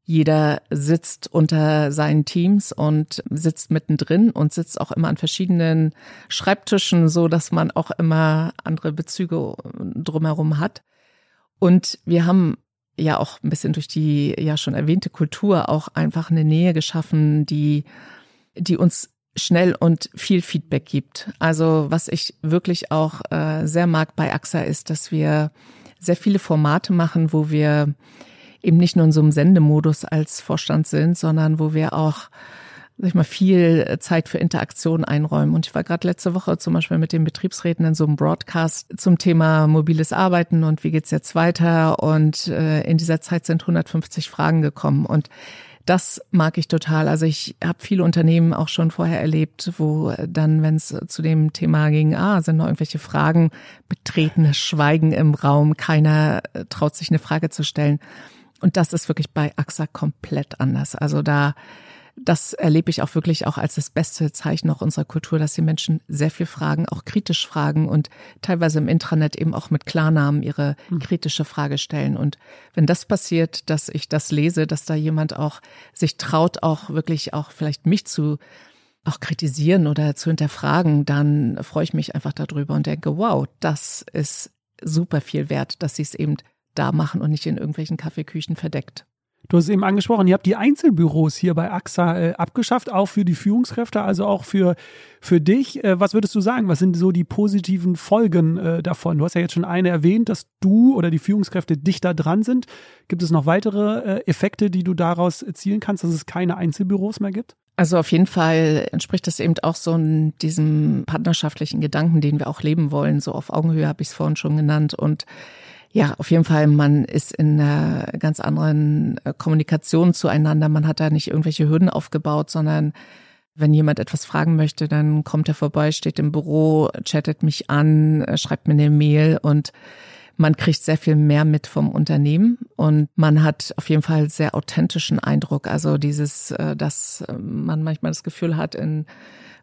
Speaker 1: jeder sitzt unter seinen Teams und sitzt mittendrin und sitzt auch immer an verschiedenen Schreibtischen, so dass man auch immer andere Bezüge drumherum hat. Und wir haben ja auch ein bisschen durch die ja schon erwähnte Kultur auch einfach eine Nähe geschaffen, die die uns schnell und viel Feedback gibt. Also was ich wirklich auch äh, sehr mag bei AXA ist, dass wir sehr viele Formate machen, wo wir eben nicht nur in so einem Sendemodus als Vorstand sind, sondern wo wir auch sag ich mal, viel Zeit für Interaktion einräumen. Und ich war gerade letzte Woche zum Beispiel mit den Betriebsräten in so einem Broadcast zum Thema mobiles Arbeiten und wie geht's jetzt weiter. Und äh, in dieser Zeit sind 150 Fragen gekommen. Und das mag ich total. Also ich habe viele Unternehmen auch schon vorher erlebt, wo dann, wenn es zu dem Thema ging, ah, sind noch irgendwelche Fragen, betretenes Schweigen im Raum, keiner äh, traut sich eine Frage zu stellen. Und das ist wirklich bei AXA komplett anders. Also da das erlebe ich auch wirklich auch als das beste Zeichen auch unserer Kultur, dass die Menschen sehr viel fragen, auch kritisch fragen und teilweise im Intranet eben auch mit Klarnamen ihre hm. kritische Frage stellen. Und wenn das passiert, dass ich das lese, dass da jemand auch sich traut, auch wirklich auch vielleicht mich zu auch kritisieren oder zu hinterfragen, dann freue ich mich einfach darüber und denke, wow, das ist super viel wert, dass sie es eben da machen und nicht in irgendwelchen Kaffeeküchen verdeckt.
Speaker 2: Du hast es eben angesprochen, ihr habt die Einzelbüros hier bei AXA äh, abgeschafft, auch für die Führungskräfte, also auch für, für dich. Äh, was würdest du sagen? Was sind so die positiven Folgen äh, davon? Du hast ja jetzt schon eine erwähnt, dass du oder die Führungskräfte dichter dran sind. Gibt es noch weitere äh, Effekte, die du daraus erzielen kannst, dass es keine Einzelbüros mehr gibt?
Speaker 1: Also auf jeden Fall entspricht das eben auch so diesem partnerschaftlichen Gedanken, den wir auch leben wollen. So auf Augenhöhe habe ich es vorhin schon genannt und ja, auf jeden Fall, man ist in einer ganz anderen äh, Kommunikation zueinander. Man hat da nicht irgendwelche Hürden aufgebaut, sondern wenn jemand etwas fragen möchte, dann kommt er vorbei, steht im Büro, chattet mich an, äh, schreibt mir eine Mail und man kriegt sehr viel mehr mit vom Unternehmen und man hat auf jeden Fall sehr authentischen Eindruck. Also dieses, äh, dass man manchmal das Gefühl hat, in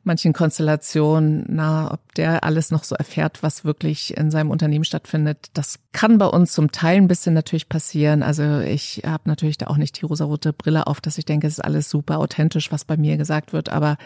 Speaker 1: manchen Konstellationen, na, ob der alles noch so erfährt, was wirklich in seinem Unternehmen stattfindet. Das kann bei uns zum Teil ein bisschen natürlich passieren. Also ich habe natürlich da auch nicht die rosarote Brille auf, dass ich denke, es ist alles super authentisch, was bei mir gesagt wird, aber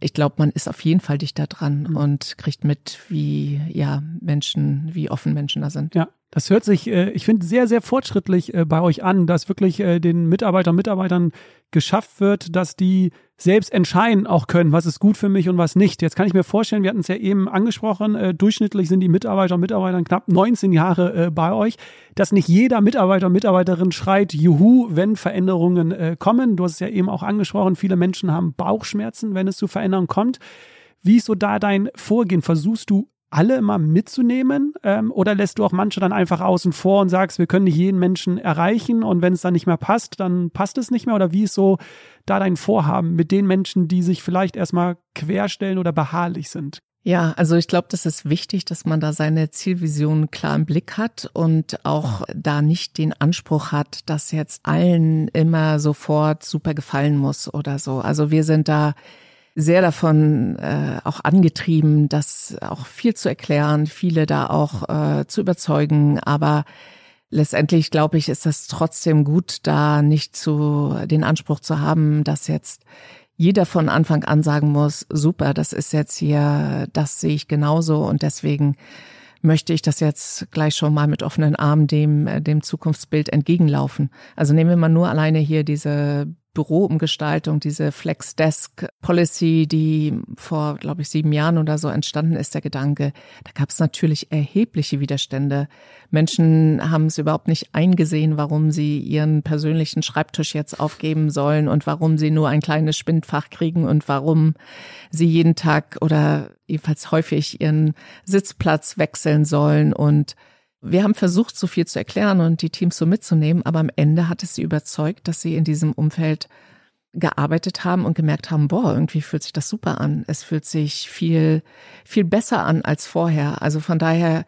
Speaker 1: ich glaube, man ist auf jeden Fall dichter dran mhm. und kriegt mit, wie ja Menschen, wie offen Menschen da sind.
Speaker 2: Ja, das hört sich, äh, ich finde, sehr, sehr fortschrittlich äh, bei euch an, dass wirklich äh, den Mitarbeitern und Mitarbeitern geschafft wird, dass die selbst entscheiden auch können, was ist gut für mich und was nicht. Jetzt kann ich mir vorstellen, wir hatten es ja eben angesprochen, äh, durchschnittlich sind die Mitarbeiter und Mitarbeiter knapp 19 Jahre äh, bei euch, dass nicht jeder Mitarbeiter und Mitarbeiterin schreit, juhu, wenn Veränderungen äh, kommen. Du hast es ja eben auch angesprochen, viele Menschen haben Bauchschmerzen, wenn es zu Veränderungen kommt. Wie ist so da dein Vorgehen? Versuchst du alle immer mitzunehmen? Ähm, oder lässt du auch manche dann einfach außen vor und sagst, wir können nicht jeden Menschen erreichen und wenn es dann nicht mehr passt, dann passt es nicht mehr? Oder wie ist so da dein Vorhaben mit den Menschen, die sich vielleicht erstmal querstellen oder beharrlich sind?
Speaker 1: Ja, also ich glaube, das ist wichtig, dass man da seine Zielvision klar im Blick hat und auch da nicht den Anspruch hat, dass jetzt allen immer sofort super gefallen muss oder so. Also wir sind da sehr davon äh, auch angetrieben, das auch viel zu erklären, viele da auch äh, zu überzeugen. Aber letztendlich glaube ich, ist das trotzdem gut, da nicht zu den Anspruch zu haben, dass jetzt jeder von Anfang an sagen muss, super, das ist jetzt hier, das sehe ich genauso und deswegen möchte ich das jetzt gleich schon mal mit offenen Armen dem, äh, dem Zukunftsbild entgegenlaufen. Also nehmen wir mal nur alleine hier diese Büroumgestaltung, diese Flex Desk Policy, die vor, glaube ich, sieben Jahren oder so entstanden ist, der Gedanke, da gab es natürlich erhebliche Widerstände. Menschen haben es überhaupt nicht eingesehen, warum sie ihren persönlichen Schreibtisch jetzt aufgeben sollen und warum sie nur ein kleines Spindfach kriegen und warum sie jeden Tag oder jedenfalls häufig ihren Sitzplatz wechseln sollen und wir haben versucht, so viel zu erklären und die Teams so mitzunehmen, aber am Ende hat es sie überzeugt, dass sie in diesem Umfeld gearbeitet haben und gemerkt haben, boah, irgendwie fühlt sich das super an. Es fühlt sich viel, viel besser an als vorher. Also von daher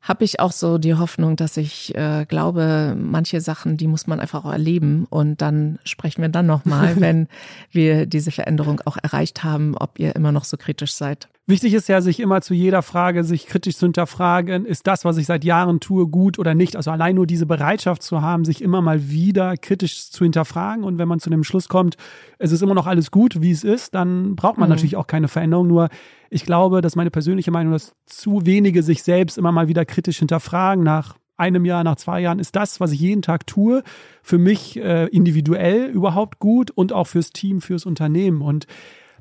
Speaker 1: habe ich auch so die Hoffnung, dass ich äh, glaube, manche Sachen, die muss man einfach auch erleben und dann sprechen wir dann nochmal, (laughs) wenn wir diese Veränderung auch erreicht haben, ob ihr immer noch so kritisch seid.
Speaker 2: Wichtig ist ja, sich immer zu jeder Frage sich kritisch zu hinterfragen, ist das, was ich seit Jahren tue, gut oder nicht? Also allein nur diese Bereitschaft zu haben, sich immer mal wieder kritisch zu hinterfragen. Und wenn man zu dem Schluss kommt, es ist immer noch alles gut, wie es ist, dann braucht man mhm. natürlich auch keine Veränderung. Nur ich glaube, dass meine persönliche Meinung, dass zu wenige sich selbst immer mal wieder kritisch hinterfragen nach einem Jahr, nach zwei Jahren, ist das, was ich jeden Tag tue, für mich äh, individuell überhaupt gut und auch fürs Team, fürs Unternehmen. Und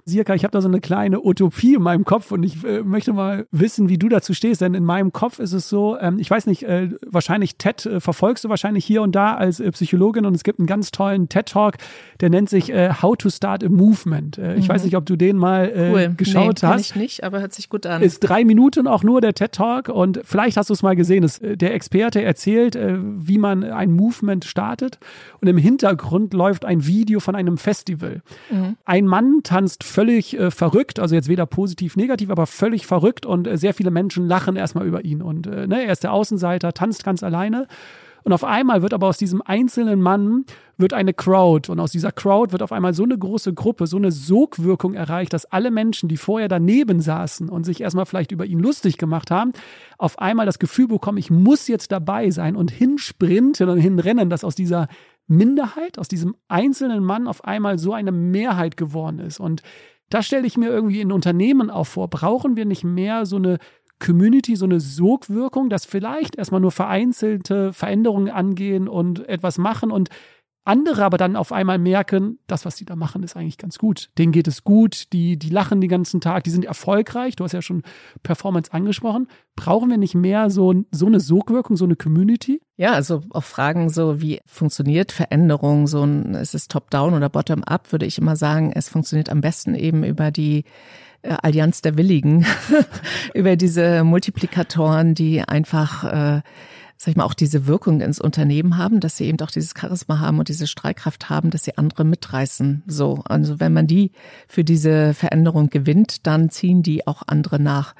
Speaker 2: Sirka, ich habe da so eine kleine Utopie in meinem Kopf und ich äh, möchte mal wissen, wie du dazu stehst. Denn in meinem Kopf ist es so, ähm, ich weiß nicht, äh, wahrscheinlich TED äh, verfolgst du wahrscheinlich hier und da als äh, Psychologin und es gibt einen ganz tollen TED-Talk, der nennt sich äh, How to Start a Movement. Äh, ich mhm. weiß nicht, ob du den mal cool. geschaut nee, hast.
Speaker 1: ich nicht, aber hört sich gut an.
Speaker 2: Ist drei Minuten auch nur der TED-Talk und vielleicht hast du es mal gesehen. Es, der Experte erzählt, wie man ein Movement startet und im Hintergrund läuft ein Video von einem Festival. Mhm. Ein Mann tanzt völlig äh, verrückt, also jetzt weder positiv, negativ, aber völlig verrückt und äh, sehr viele Menschen lachen erstmal über ihn. Und äh, ne, er ist der Außenseiter, tanzt ganz alleine. Und auf einmal wird aber aus diesem einzelnen Mann wird eine Crowd und aus dieser Crowd wird auf einmal so eine große Gruppe, so eine Sogwirkung erreicht, dass alle Menschen, die vorher daneben saßen und sich erstmal vielleicht über ihn lustig gemacht haben, auf einmal das Gefühl bekommen, ich muss jetzt dabei sein und hinsprinten und hinrennen, dass aus dieser Minderheit, aus diesem einzelnen Mann auf einmal so eine Mehrheit geworden ist. Und da stelle ich mir irgendwie in Unternehmen auch vor, brauchen wir nicht mehr so eine Community, so eine Sogwirkung, dass vielleicht erstmal nur vereinzelte Veränderungen angehen und etwas machen und andere aber dann auf einmal merken, das, was die da machen, ist eigentlich ganz gut. Denen geht es gut, die, die lachen den ganzen Tag, die sind erfolgreich. Du hast ja schon Performance angesprochen. Brauchen wir nicht mehr so, so eine Sogwirkung, so eine Community?
Speaker 1: Ja, also auf Fragen so, wie funktioniert Veränderung, so ein, ist es top-down oder bottom-up, würde ich immer sagen, es funktioniert am besten eben über die äh, Allianz der Willigen, (laughs) über diese Multiplikatoren, die einfach äh, sag ich mal, auch diese Wirkung ins Unternehmen haben, dass sie eben auch dieses Charisma haben und diese Streitkraft haben, dass sie andere mitreißen. So, also wenn man die für diese Veränderung gewinnt, dann ziehen die auch andere nach.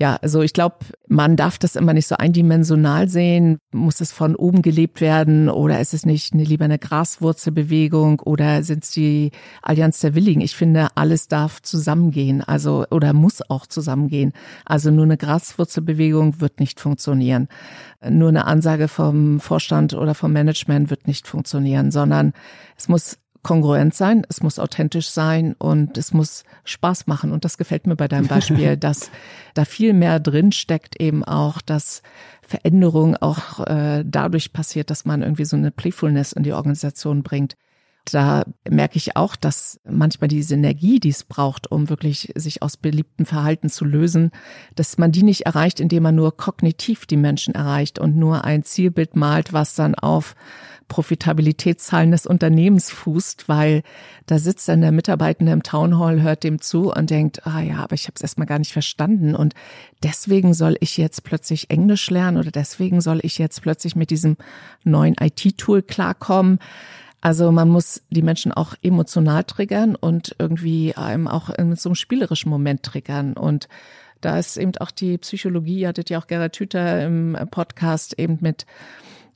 Speaker 1: Ja, also ich glaube, man darf das immer nicht so eindimensional sehen. Muss es von oben gelebt werden oder ist es nicht eine, lieber eine Graswurzelbewegung oder sind es die Allianz der Willigen? Ich finde, alles darf zusammengehen, also oder muss auch zusammengehen. Also nur eine Graswurzelbewegung wird nicht funktionieren. Nur eine Ansage vom Vorstand oder vom Management wird nicht funktionieren, sondern es muss kongruent sein, es muss authentisch sein und es muss Spaß machen. Und das gefällt mir bei deinem (laughs) Beispiel, dass da viel mehr drin steckt, eben auch, dass Veränderung auch äh, dadurch passiert, dass man irgendwie so eine Playfulness in die Organisation bringt. Da merke ich auch, dass manchmal diese Energie, die es braucht, um wirklich sich aus beliebten Verhalten zu lösen, dass man die nicht erreicht, indem man nur kognitiv die Menschen erreicht und nur ein Zielbild malt, was dann auf Profitabilitätszahlen des Unternehmens fußt, weil da sitzt dann der Mitarbeitende im Townhall, hört dem zu und denkt, ah ja, aber ich habe es erstmal gar nicht verstanden und deswegen soll ich jetzt plötzlich Englisch lernen oder deswegen soll ich jetzt plötzlich mit diesem neuen IT-Tool klarkommen. Also man muss die Menschen auch emotional triggern und irgendwie einem auch in so einem spielerischen Moment triggern und da ist eben auch die Psychologie, hattet ja auch Gerhard Hüther im Podcast eben mit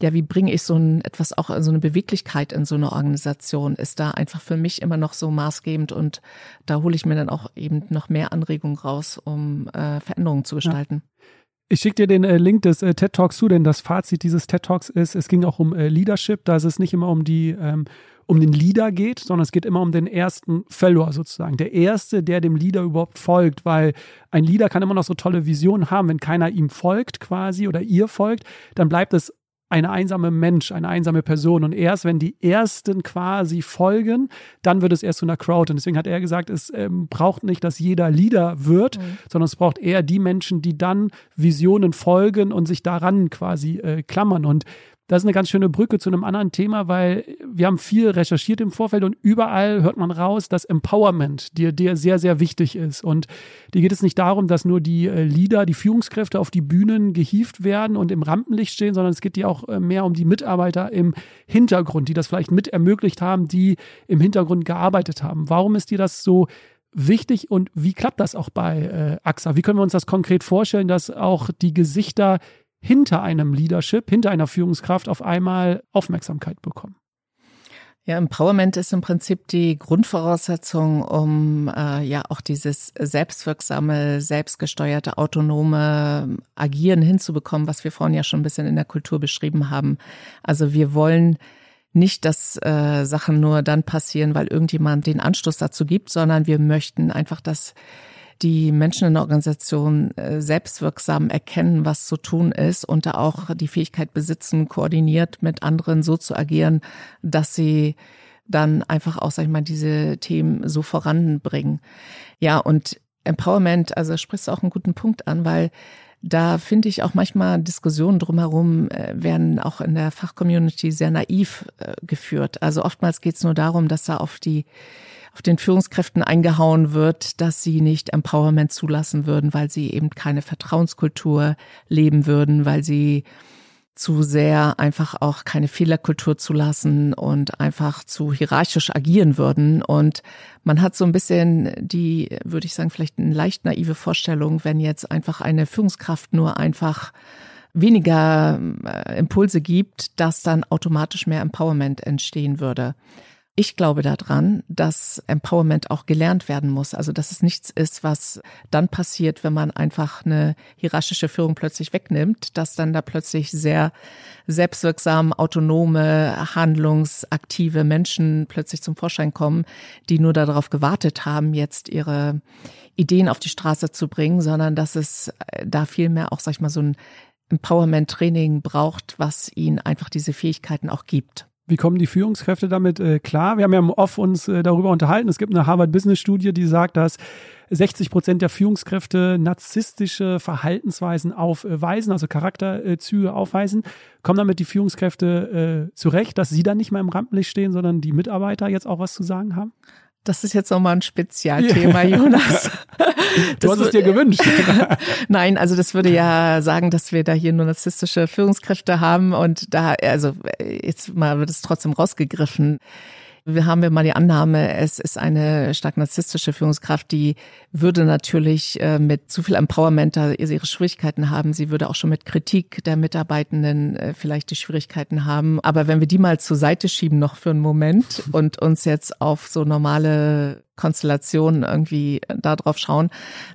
Speaker 1: ja, wie bringe ich so ein etwas auch so eine Beweglichkeit in so eine Organisation, ist da einfach für mich immer noch so maßgebend und da hole ich mir dann auch eben noch mehr Anregungen raus, um äh, Veränderungen zu gestalten. Ja.
Speaker 2: Ich schicke dir den äh, Link des äh, TED Talks zu, denn das Fazit dieses TED Talks ist, es ging auch um äh, Leadership, da es nicht immer um die ähm, um den Leader geht, sondern es geht immer um den ersten Follower sozusagen. Der Erste, der dem Leader überhaupt folgt, weil ein Leader kann immer noch so tolle Visionen haben, wenn keiner ihm folgt quasi oder ihr folgt, dann bleibt es eine einsame Mensch, eine einsame Person. Und erst wenn die Ersten quasi folgen, dann wird es erst zu einer Crowd. Und deswegen hat er gesagt, es ähm, braucht nicht, dass jeder Leader wird, mhm. sondern es braucht eher die Menschen, die dann Visionen folgen und sich daran quasi äh, klammern. Und das ist eine ganz schöne Brücke zu einem anderen Thema, weil wir haben viel recherchiert im Vorfeld und überall hört man raus, dass Empowerment dir, dir sehr, sehr wichtig ist. Und dir geht es nicht darum, dass nur die äh, Leader, die Führungskräfte auf die Bühnen gehievt werden und im Rampenlicht stehen, sondern es geht dir auch äh, mehr um die Mitarbeiter im Hintergrund, die das vielleicht mit ermöglicht haben, die im Hintergrund gearbeitet haben. Warum ist dir das so wichtig und wie klappt das auch bei äh, AXA? Wie können wir uns das konkret vorstellen, dass auch die Gesichter hinter einem Leadership, hinter einer Führungskraft auf einmal Aufmerksamkeit bekommen.
Speaker 1: Ja, Empowerment ist im Prinzip die Grundvoraussetzung, um äh, ja auch dieses selbstwirksame, selbstgesteuerte, autonome Agieren hinzubekommen, was wir vorhin ja schon ein bisschen in der Kultur beschrieben haben. Also wir wollen nicht, dass äh, Sachen nur dann passieren, weil irgendjemand den Anstoß dazu gibt, sondern wir möchten einfach, dass die Menschen in der Organisation äh, selbstwirksam erkennen, was zu tun ist und da auch die Fähigkeit besitzen, koordiniert mit anderen so zu agieren, dass sie dann einfach auch, sag ich mal, diese Themen so voranbringen. Ja, und Empowerment, also sprichst du auch einen guten Punkt an, weil da finde ich auch manchmal Diskussionen drumherum äh, werden auch in der Fachcommunity sehr naiv äh, geführt. Also oftmals geht es nur darum, dass da auf die auf den Führungskräften eingehauen wird, dass sie nicht Empowerment zulassen würden, weil sie eben keine Vertrauenskultur leben würden, weil sie zu sehr einfach auch keine Fehlerkultur zulassen und einfach zu hierarchisch agieren würden. Und man hat so ein bisschen die, würde ich sagen, vielleicht eine leicht naive Vorstellung, wenn jetzt einfach eine Führungskraft nur einfach weniger äh, Impulse gibt, dass dann automatisch mehr Empowerment entstehen würde. Ich glaube daran, dass Empowerment auch gelernt werden muss. Also, dass es nichts ist, was dann passiert, wenn man einfach eine hierarchische Führung plötzlich wegnimmt, dass dann da plötzlich sehr selbstwirksam, autonome, handlungsaktive Menschen plötzlich zum Vorschein kommen, die nur darauf gewartet haben, jetzt ihre Ideen auf die Straße zu bringen, sondern dass es da vielmehr auch, sag ich mal, so ein Empowerment-Training braucht, was ihnen einfach diese Fähigkeiten auch gibt.
Speaker 2: Wie kommen die Führungskräfte damit äh, klar? Wir haben ja im Off uns äh, darüber unterhalten. Es gibt eine Harvard Business Studie, die sagt, dass 60 Prozent der Führungskräfte narzisstische Verhaltensweisen aufweisen, also Charakterzüge aufweisen. Kommen damit die Führungskräfte äh, zurecht, dass sie dann nicht mehr im Rampenlicht stehen, sondern die Mitarbeiter jetzt auch was zu sagen haben?
Speaker 1: Das ist jetzt nochmal ein Spezialthema, Jonas.
Speaker 2: du hast es dir gewünscht. (laughs)
Speaker 1: Nein, also das würde ja sagen, dass wir da hier nur narzisstische Führungskräfte haben und da, also jetzt mal wird es trotzdem rausgegriffen. Wir haben wir mal die Annahme, es ist eine stark narzisstische Führungskraft, die würde natürlich äh, mit zu viel Empowerment da ihre Schwierigkeiten haben. Sie würde auch schon mit Kritik der Mitarbeitenden äh, vielleicht die Schwierigkeiten haben. Aber wenn wir die mal zur Seite schieben noch für einen Moment (laughs) und uns jetzt auf so normale Konstellationen irgendwie da drauf schauen,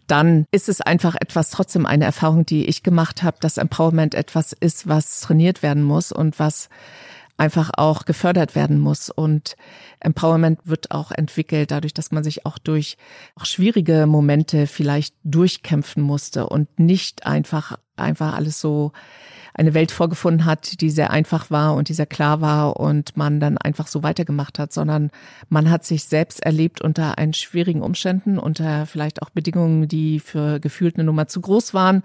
Speaker 1: dann ist es einfach etwas, trotzdem eine Erfahrung, die ich gemacht habe, dass Empowerment etwas ist, was trainiert werden muss und was einfach auch gefördert werden muss. Und Empowerment wird auch entwickelt dadurch, dass man sich auch durch auch schwierige Momente vielleicht durchkämpfen musste und nicht einfach, einfach alles so eine Welt vorgefunden hat, die sehr einfach war und die sehr klar war und man dann einfach so weitergemacht hat, sondern man hat sich selbst erlebt unter einen schwierigen Umständen, unter vielleicht auch Bedingungen, die für gefühlt eine Nummer zu groß waren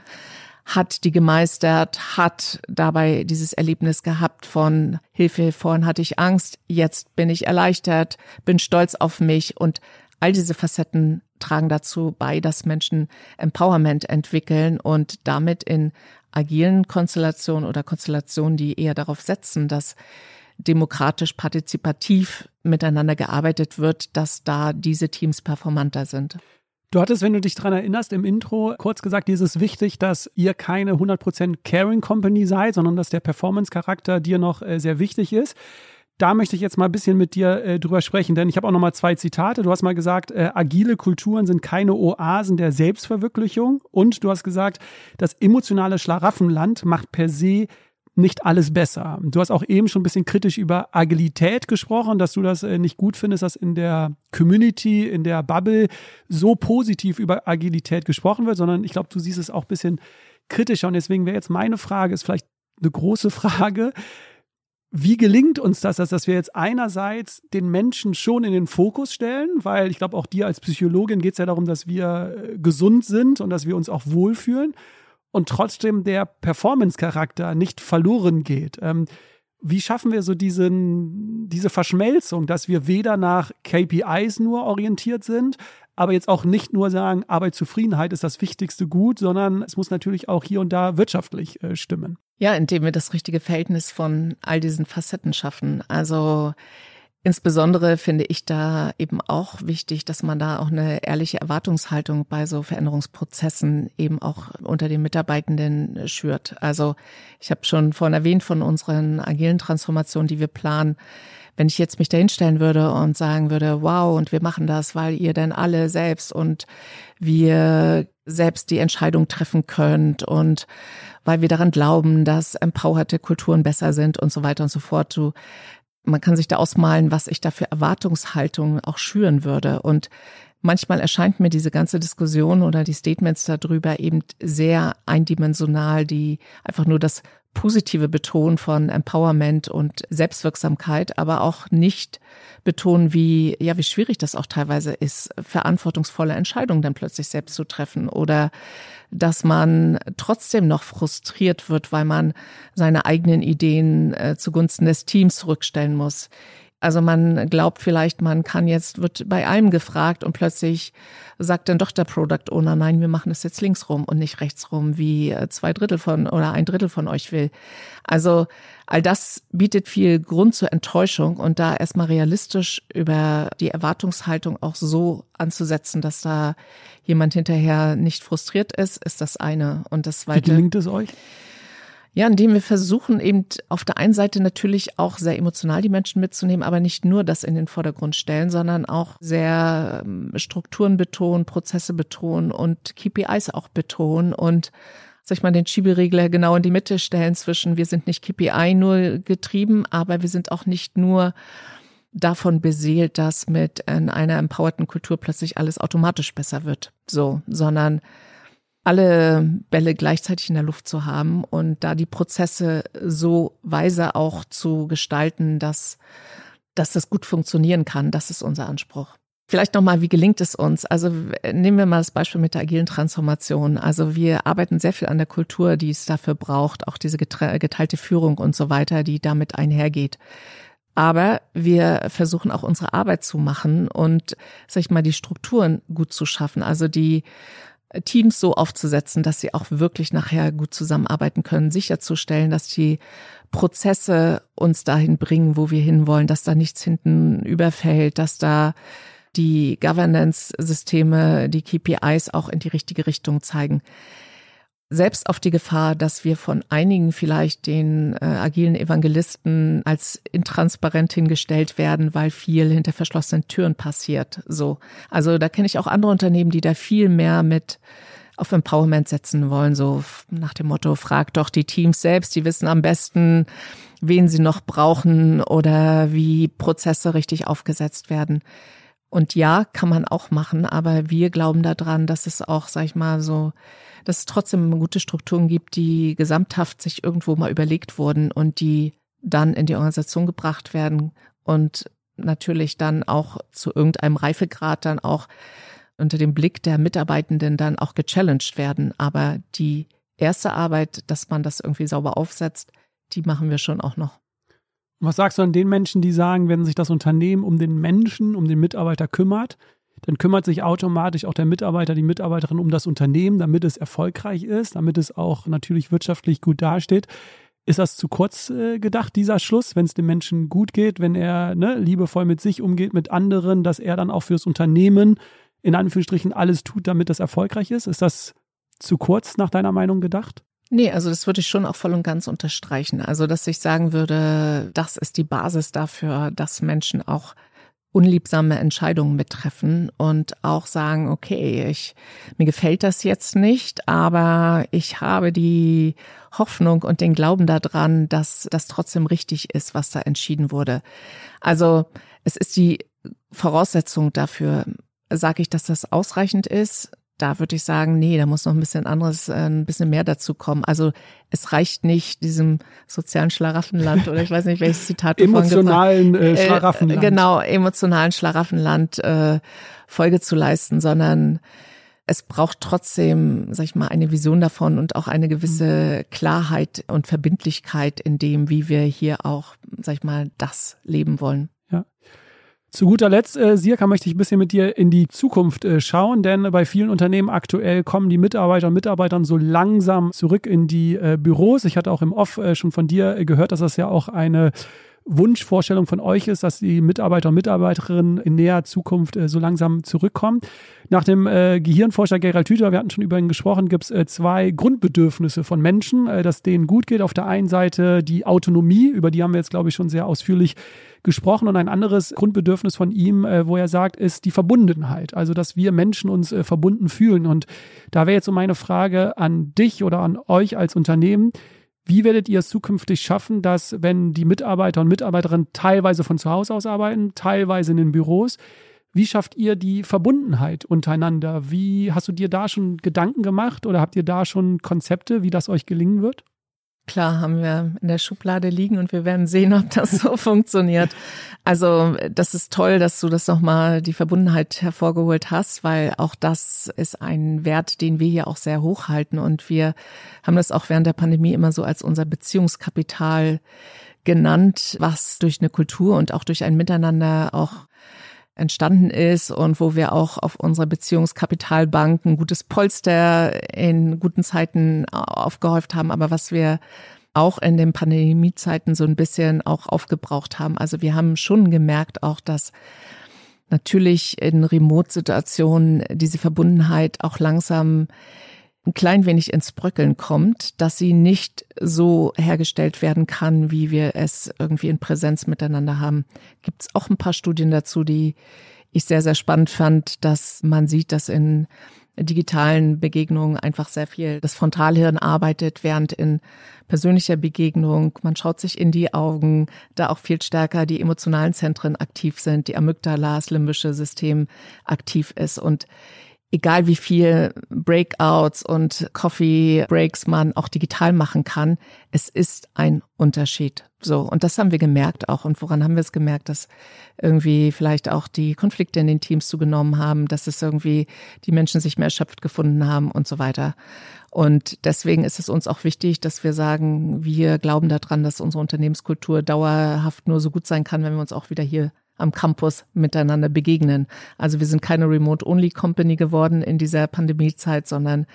Speaker 1: hat die gemeistert, hat dabei dieses Erlebnis gehabt von Hilfe, vorhin hatte ich Angst, jetzt bin ich erleichtert, bin stolz auf mich und all diese Facetten tragen dazu bei, dass Menschen Empowerment entwickeln und damit in agilen Konstellationen oder Konstellationen, die eher darauf setzen, dass demokratisch partizipativ miteinander gearbeitet wird, dass da diese Teams performanter sind.
Speaker 2: Du hattest, wenn du dich daran erinnerst, im Intro kurz gesagt, dir ist es wichtig, dass ihr keine 100% Caring Company seid, sondern dass der Performance-Charakter dir noch äh, sehr wichtig ist. da möchte ich jetzt mal ein bisschen mit dir äh, drüber sprechen, denn ich habe auch noch mal zwei Zitate. Du hast mal gesagt, äh, agile Kulturen sind keine Oasen der Selbstverwirklichung und du hast gesagt, das emotionale Schlaraffenland macht per se nicht alles besser. Du hast auch eben schon ein bisschen kritisch über Agilität gesprochen, dass du das äh, nicht gut findest, dass in der Community, in der Bubble so positiv über Agilität gesprochen wird, sondern ich glaube, du siehst es auch ein bisschen kritischer. Und deswegen wäre jetzt meine Frage, ist vielleicht eine große Frage. Wie gelingt uns das, dass wir jetzt einerseits den Menschen schon in den Fokus stellen, weil ich glaube, auch dir als Psychologin geht es ja darum, dass wir äh, gesund sind und dass wir uns auch wohlfühlen und trotzdem der Performance-Charakter nicht verloren geht. Ähm, wie schaffen wir so diesen, diese Verschmelzung, dass wir weder nach KPIs nur orientiert sind, aber jetzt auch nicht nur sagen, Arbeitszufriedenheit ist das wichtigste Gut, sondern es muss natürlich auch hier und da wirtschaftlich äh, stimmen.
Speaker 1: Ja, indem wir das richtige Verhältnis von all diesen Facetten schaffen. Also Insbesondere finde ich da eben auch wichtig, dass man da auch eine ehrliche Erwartungshaltung bei so Veränderungsprozessen eben auch unter den Mitarbeitenden schürt. Also ich habe schon vorhin erwähnt von unseren agilen Transformationen, die wir planen. Wenn ich jetzt mich dahinstellen würde und sagen würde, wow, und wir machen das, weil ihr denn alle selbst und wir selbst die Entscheidung treffen könnt und weil wir daran glauben, dass empowerte Kulturen besser sind und so weiter und so fort. Du man kann sich da ausmalen, was ich da für Erwartungshaltungen auch schüren würde. Und manchmal erscheint mir diese ganze Diskussion oder die Statements darüber eben sehr eindimensional, die einfach nur das positive Betonen von Empowerment und Selbstwirksamkeit, aber auch nicht betonen, wie, ja, wie schwierig das auch teilweise ist, verantwortungsvolle Entscheidungen dann plötzlich selbst zu treffen oder dass man trotzdem noch frustriert wird, weil man seine eigenen Ideen äh, zugunsten des Teams zurückstellen muss. Also man glaubt vielleicht, man kann jetzt, wird bei allem gefragt und plötzlich sagt dann doch der Product Owner, nein, wir machen das jetzt links rum und nicht rechts rum, wie äh, zwei Drittel von oder ein Drittel von euch will. Also all das bietet viel Grund zur Enttäuschung und da erstmal realistisch über die Erwartungshaltung auch so anzusetzen, dass da jemand hinterher nicht frustriert ist, ist das eine. Und das
Speaker 2: zweite. Wie gelingt es euch?
Speaker 1: Ja, indem wir versuchen eben auf der einen Seite natürlich auch sehr emotional die Menschen mitzunehmen, aber nicht nur das in den Vordergrund stellen, sondern auch sehr ähm, Strukturen betonen, Prozesse betonen und KPIs auch betonen und sag ich mal, den Schieberegler genau in die Mitte stellen zwischen wir sind nicht KPI nur getrieben, aber wir sind auch nicht nur davon beseelt, dass mit einer empowerten Kultur plötzlich alles automatisch besser wird. So, sondern alle Bälle gleichzeitig in der Luft zu haben und da die Prozesse so weise auch zu gestalten, dass, dass das gut funktionieren kann. Das ist unser Anspruch. Vielleicht nochmal, wie gelingt es uns? Also nehmen wir mal das Beispiel mit der agilen Transformation. Also wir arbeiten sehr viel an der Kultur, die es dafür braucht, auch diese geteilte Führung und so weiter, die damit einhergeht. Aber wir versuchen auch unsere Arbeit zu machen und, sag ich mal, die Strukturen gut zu schaffen. Also die Teams so aufzusetzen, dass sie auch wirklich nachher gut zusammenarbeiten können, sicherzustellen, dass die Prozesse uns dahin bringen, wo wir hinwollen, dass da nichts hinten überfällt, dass da die Governance-Systeme, die KPIs auch in die richtige Richtung zeigen selbst auf die Gefahr, dass wir von einigen vielleicht den äh, agilen Evangelisten als intransparent hingestellt werden, weil viel hinter verschlossenen Türen passiert. So, also da kenne ich auch andere Unternehmen, die da viel mehr mit auf Empowerment setzen wollen, so nach dem Motto, frag doch die Teams selbst, die wissen am besten, wen sie noch brauchen oder wie Prozesse richtig aufgesetzt werden. Und ja, kann man auch machen, aber wir glauben daran, dass es auch, sag ich mal, so dass es trotzdem gute Strukturen gibt, die gesamthaft sich irgendwo mal überlegt wurden und die dann in die Organisation gebracht werden und natürlich dann auch zu irgendeinem Reifegrad dann auch unter dem Blick der Mitarbeitenden dann auch gechallenged werden. Aber die erste Arbeit, dass man das irgendwie sauber aufsetzt, die machen wir schon auch noch.
Speaker 2: Was sagst du an den Menschen, die sagen, wenn sich das Unternehmen um den Menschen, um den Mitarbeiter kümmert, dann kümmert sich automatisch auch der Mitarbeiter, die Mitarbeiterin um das Unternehmen, damit es erfolgreich ist, damit es auch natürlich wirtschaftlich gut dasteht. Ist das zu kurz äh, gedacht, dieser Schluss, wenn es dem Menschen gut geht, wenn er ne, liebevoll mit sich umgeht, mit anderen, dass er dann auch fürs Unternehmen in Anführungsstrichen alles tut, damit das erfolgreich ist? Ist das zu kurz nach deiner Meinung gedacht?
Speaker 1: Nee, also das würde ich schon auch voll und ganz unterstreichen. Also, dass ich sagen würde, das ist die Basis dafür, dass Menschen auch unliebsame Entscheidungen mittreffen und auch sagen, okay, ich, mir gefällt das jetzt nicht, aber ich habe die Hoffnung und den Glauben daran, dass das trotzdem richtig ist, was da entschieden wurde. Also es ist die Voraussetzung dafür, sage ich, dass das ausreichend ist, da würde ich sagen, nee, da muss noch ein bisschen anderes, äh, ein bisschen mehr dazu kommen. Also es reicht nicht diesem sozialen Schlaraffenland oder ich weiß nicht, welches Zitat
Speaker 2: du Emotionalen äh, äh, Schlaraffenland.
Speaker 1: Genau, emotionalen Schlaraffenland äh, Folge zu leisten, sondern es braucht trotzdem, sag ich mal, eine Vision davon und auch eine gewisse Klarheit und Verbindlichkeit in dem, wie wir hier auch, sag ich mal, das leben wollen.
Speaker 2: Ja. Zu guter Letzt, äh, Sirka, möchte ich ein bisschen mit dir in die Zukunft äh, schauen, denn bei vielen Unternehmen aktuell kommen die Mitarbeiter und Mitarbeitern so langsam zurück in die äh, Büros. Ich hatte auch im Off äh, schon von dir äh, gehört, dass das ja auch eine Wunschvorstellung von euch ist, dass die Mitarbeiter und Mitarbeiterinnen in näher Zukunft äh, so langsam zurückkommen. Nach dem äh, Gehirnforscher Gerald Hüther, wir hatten schon über ihn gesprochen, gibt es äh, zwei Grundbedürfnisse von Menschen, äh, dass denen gut geht. Auf der einen Seite die Autonomie, über die haben wir jetzt, glaube ich, schon sehr ausführlich gesprochen. Und ein anderes Grundbedürfnis von ihm, äh, wo er sagt, ist die Verbundenheit. Also, dass wir Menschen uns äh, verbunden fühlen. Und da wäre jetzt so meine Frage an dich oder an euch als Unternehmen. Wie werdet ihr es zukünftig schaffen, dass, wenn die Mitarbeiter und Mitarbeiterinnen teilweise von zu Hause aus arbeiten, teilweise in den Büros, wie schafft ihr die Verbundenheit untereinander? Wie hast du dir da schon Gedanken gemacht oder habt ihr da schon Konzepte, wie das euch gelingen wird?
Speaker 1: Klar, haben wir in der Schublade liegen und wir werden sehen, ob das so (laughs) funktioniert. Also das ist toll, dass du das nochmal die Verbundenheit hervorgeholt hast, weil auch das ist ein Wert, den wir hier auch sehr hoch halten und wir haben das auch während der Pandemie immer so als unser Beziehungskapital genannt, was durch eine Kultur und auch durch ein Miteinander auch entstanden ist und wo wir auch auf unserer Beziehungskapitalbank ein gutes Polster in guten Zeiten aufgehäuft haben, aber was wir auch in den Pandemiezeiten so ein bisschen auch aufgebraucht haben. Also wir haben schon gemerkt auch, dass natürlich in Remote-Situationen diese Verbundenheit auch langsam ein klein wenig ins Bröckeln kommt, dass sie nicht so hergestellt werden kann, wie wir es irgendwie in Präsenz miteinander haben. Gibt es auch ein paar Studien dazu, die ich sehr, sehr spannend fand, dass man sieht, dass in digitalen Begegnungen einfach sehr viel das Frontalhirn arbeitet, während in persönlicher Begegnung man schaut sich in die Augen, da auch viel stärker die emotionalen Zentren aktiv sind, die Amygdala, das limbische System aktiv ist und egal wie viel Breakouts und Coffee Breaks man auch digital machen kann, es ist ein Unterschied. So. Und das haben wir gemerkt auch. Und woran haben wir es gemerkt, dass irgendwie vielleicht auch die Konflikte in den Teams zugenommen haben, dass es irgendwie die Menschen sich mehr erschöpft gefunden haben und so weiter. Und deswegen ist es uns auch wichtig, dass wir sagen, wir glauben daran, dass unsere Unternehmenskultur dauerhaft nur so gut sein kann, wenn wir uns auch wieder hier am Campus miteinander begegnen. Also wir sind keine Remote-Only-Company geworden in dieser Pandemiezeit, sondern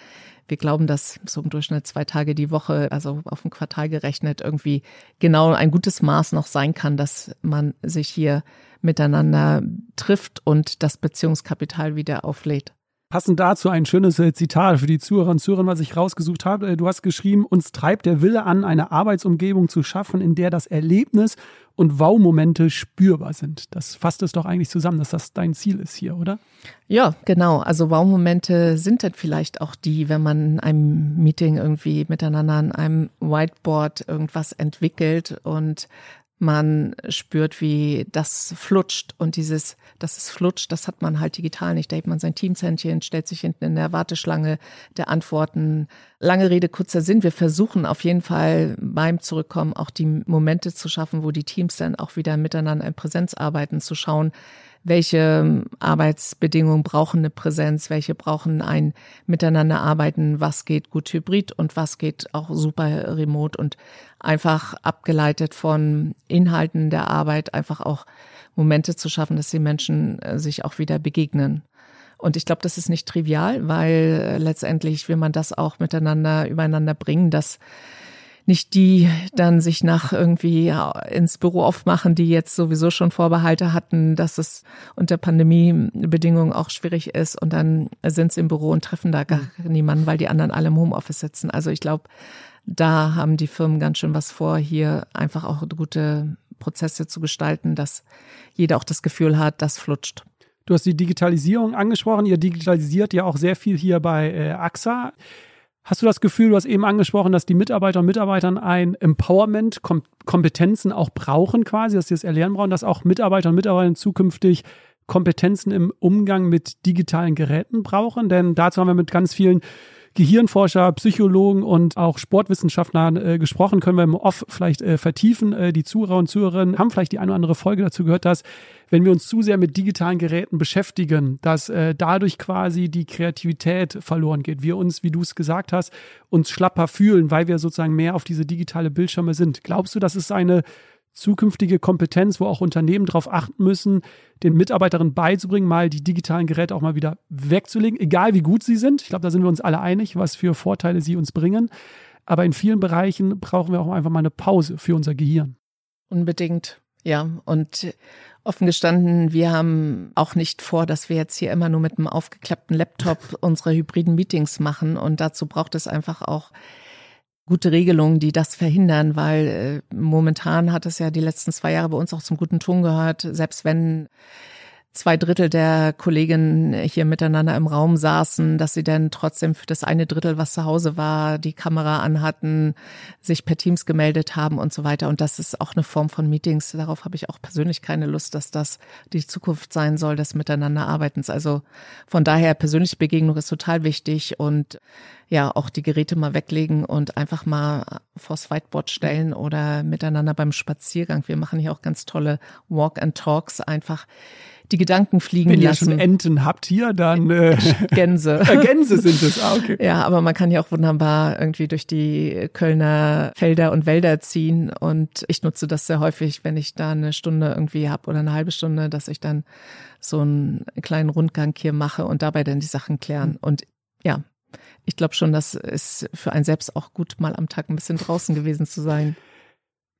Speaker 1: wir glauben, dass so im Durchschnitt zwei Tage die Woche, also auf ein Quartal gerechnet, irgendwie genau ein gutes Maß noch sein kann, dass man sich hier miteinander trifft und das Beziehungskapital wieder auflädt.
Speaker 2: Passend dazu ein schönes äh, Zitat für die Zuhörer und Zuhörer, was ich rausgesucht habe. Äh, du hast geschrieben, uns treibt der Wille an, eine Arbeitsumgebung zu schaffen, in der das Erlebnis und Wow-Momente spürbar sind. Das fasst es doch eigentlich zusammen, dass das dein Ziel ist hier, oder?
Speaker 1: Ja, genau. Also Wow-Momente sind dann vielleicht auch die, wenn man in einem Meeting irgendwie miteinander an einem Whiteboard irgendwas entwickelt und man spürt, wie das flutscht und dieses, dass es flutscht, das hat man halt digital nicht. Da hebt man sein Teamshändchen, stellt sich hinten in der Warteschlange der Antworten. Lange Rede, kurzer Sinn. Wir versuchen auf jeden Fall beim Zurückkommen auch die Momente zu schaffen, wo die Teams dann auch wieder miteinander in Präsenz arbeiten, zu schauen, welche ähm, Arbeitsbedingungen brauchen eine Präsenz, welche brauchen ein Miteinander arbeiten, was geht gut hybrid und was geht auch super remote? Und einfach abgeleitet von Inhalten der Arbeit einfach auch Momente zu schaffen, dass die Menschen äh, sich auch wieder begegnen. Und ich glaube, das ist nicht trivial, weil äh, letztendlich will man das auch miteinander übereinander bringen, dass nicht die dann sich nach irgendwie ins Büro aufmachen, die jetzt sowieso schon Vorbehalte hatten, dass es unter Pandemiebedingungen auch schwierig ist und dann sind sie im Büro und treffen da gar mhm. niemanden, weil die anderen alle im Homeoffice sitzen. Also ich glaube, da haben die Firmen ganz schön was vor, hier einfach auch gute Prozesse zu gestalten, dass jeder auch das Gefühl hat, das flutscht.
Speaker 2: Du hast die Digitalisierung angesprochen. Ihr digitalisiert ja auch sehr viel hier bei äh, AXA. Hast du das Gefühl, du hast eben angesprochen, dass die Mitarbeiter und Mitarbeitern ein Empowerment, Kom Kompetenzen auch brauchen quasi, dass sie das erlernen brauchen, dass auch Mitarbeiter und Mitarbeiter zukünftig Kompetenzen im Umgang mit digitalen Geräten brauchen? Denn dazu haben wir mit ganz vielen Gehirnforscher, Psychologen und auch Sportwissenschaftlern äh, gesprochen, können wir im Off vielleicht äh, vertiefen. Äh, die Zuhörer und Zuhörerinnen haben vielleicht die eine oder andere Folge dazu gehört, dass wenn wir uns zu sehr mit digitalen Geräten beschäftigen, dass äh, dadurch quasi die Kreativität verloren geht. Wir uns, wie du es gesagt hast, uns schlapper fühlen, weil wir sozusagen mehr auf diese digitale Bildschirme sind. Glaubst du, das ist eine zukünftige Kompetenz, wo auch Unternehmen darauf achten müssen, den Mitarbeiterinnen beizubringen, mal die digitalen Geräte auch mal wieder wegzulegen, egal wie gut sie sind. Ich glaube, da sind wir uns alle einig, was für Vorteile sie uns bringen. Aber in vielen Bereichen brauchen wir auch einfach mal eine Pause für unser Gehirn.
Speaker 1: Unbedingt, ja. Und offen gestanden, wir haben auch nicht vor, dass wir jetzt hier immer nur mit einem aufgeklappten Laptop (laughs) unsere hybriden Meetings machen. Und dazu braucht es einfach auch gute Regelungen, die das verhindern, weil äh, momentan hat es ja die letzten zwei Jahre bei uns auch zum guten Ton gehört, selbst wenn zwei Drittel der Kolleginnen hier miteinander im Raum saßen, dass sie dann trotzdem für das eine Drittel, was zu Hause war, die Kamera anhatten, sich per Teams gemeldet haben und so weiter. Und das ist auch eine Form von Meetings. Darauf habe ich auch persönlich keine Lust, dass das die Zukunft sein soll des Miteinanderarbeitens. Also von daher persönliche Begegnung ist total wichtig und ja, auch die Geräte mal weglegen und einfach mal vors Whiteboard stellen oder miteinander beim Spaziergang. Wir machen hier auch ganz tolle Walk and Talks einfach die Gedanken fliegen
Speaker 2: Wenn
Speaker 1: lassen.
Speaker 2: Wenn ihr schon Enten habt hier, dann äh, (laughs)
Speaker 1: Gänse. (laughs)
Speaker 2: Gänse sind es, ah, okay.
Speaker 1: Ja, aber man kann ja auch wunderbar irgendwie durch die Kölner Felder und Wälder ziehen und ich nutze das sehr häufig, wenn ich da eine Stunde irgendwie habe oder eine halbe Stunde, dass ich dann so einen kleinen Rundgang hier mache und dabei dann die Sachen klären. Und ja, ich glaube schon, das ist für einen selbst auch gut, mal am Tag ein bisschen draußen gewesen zu sein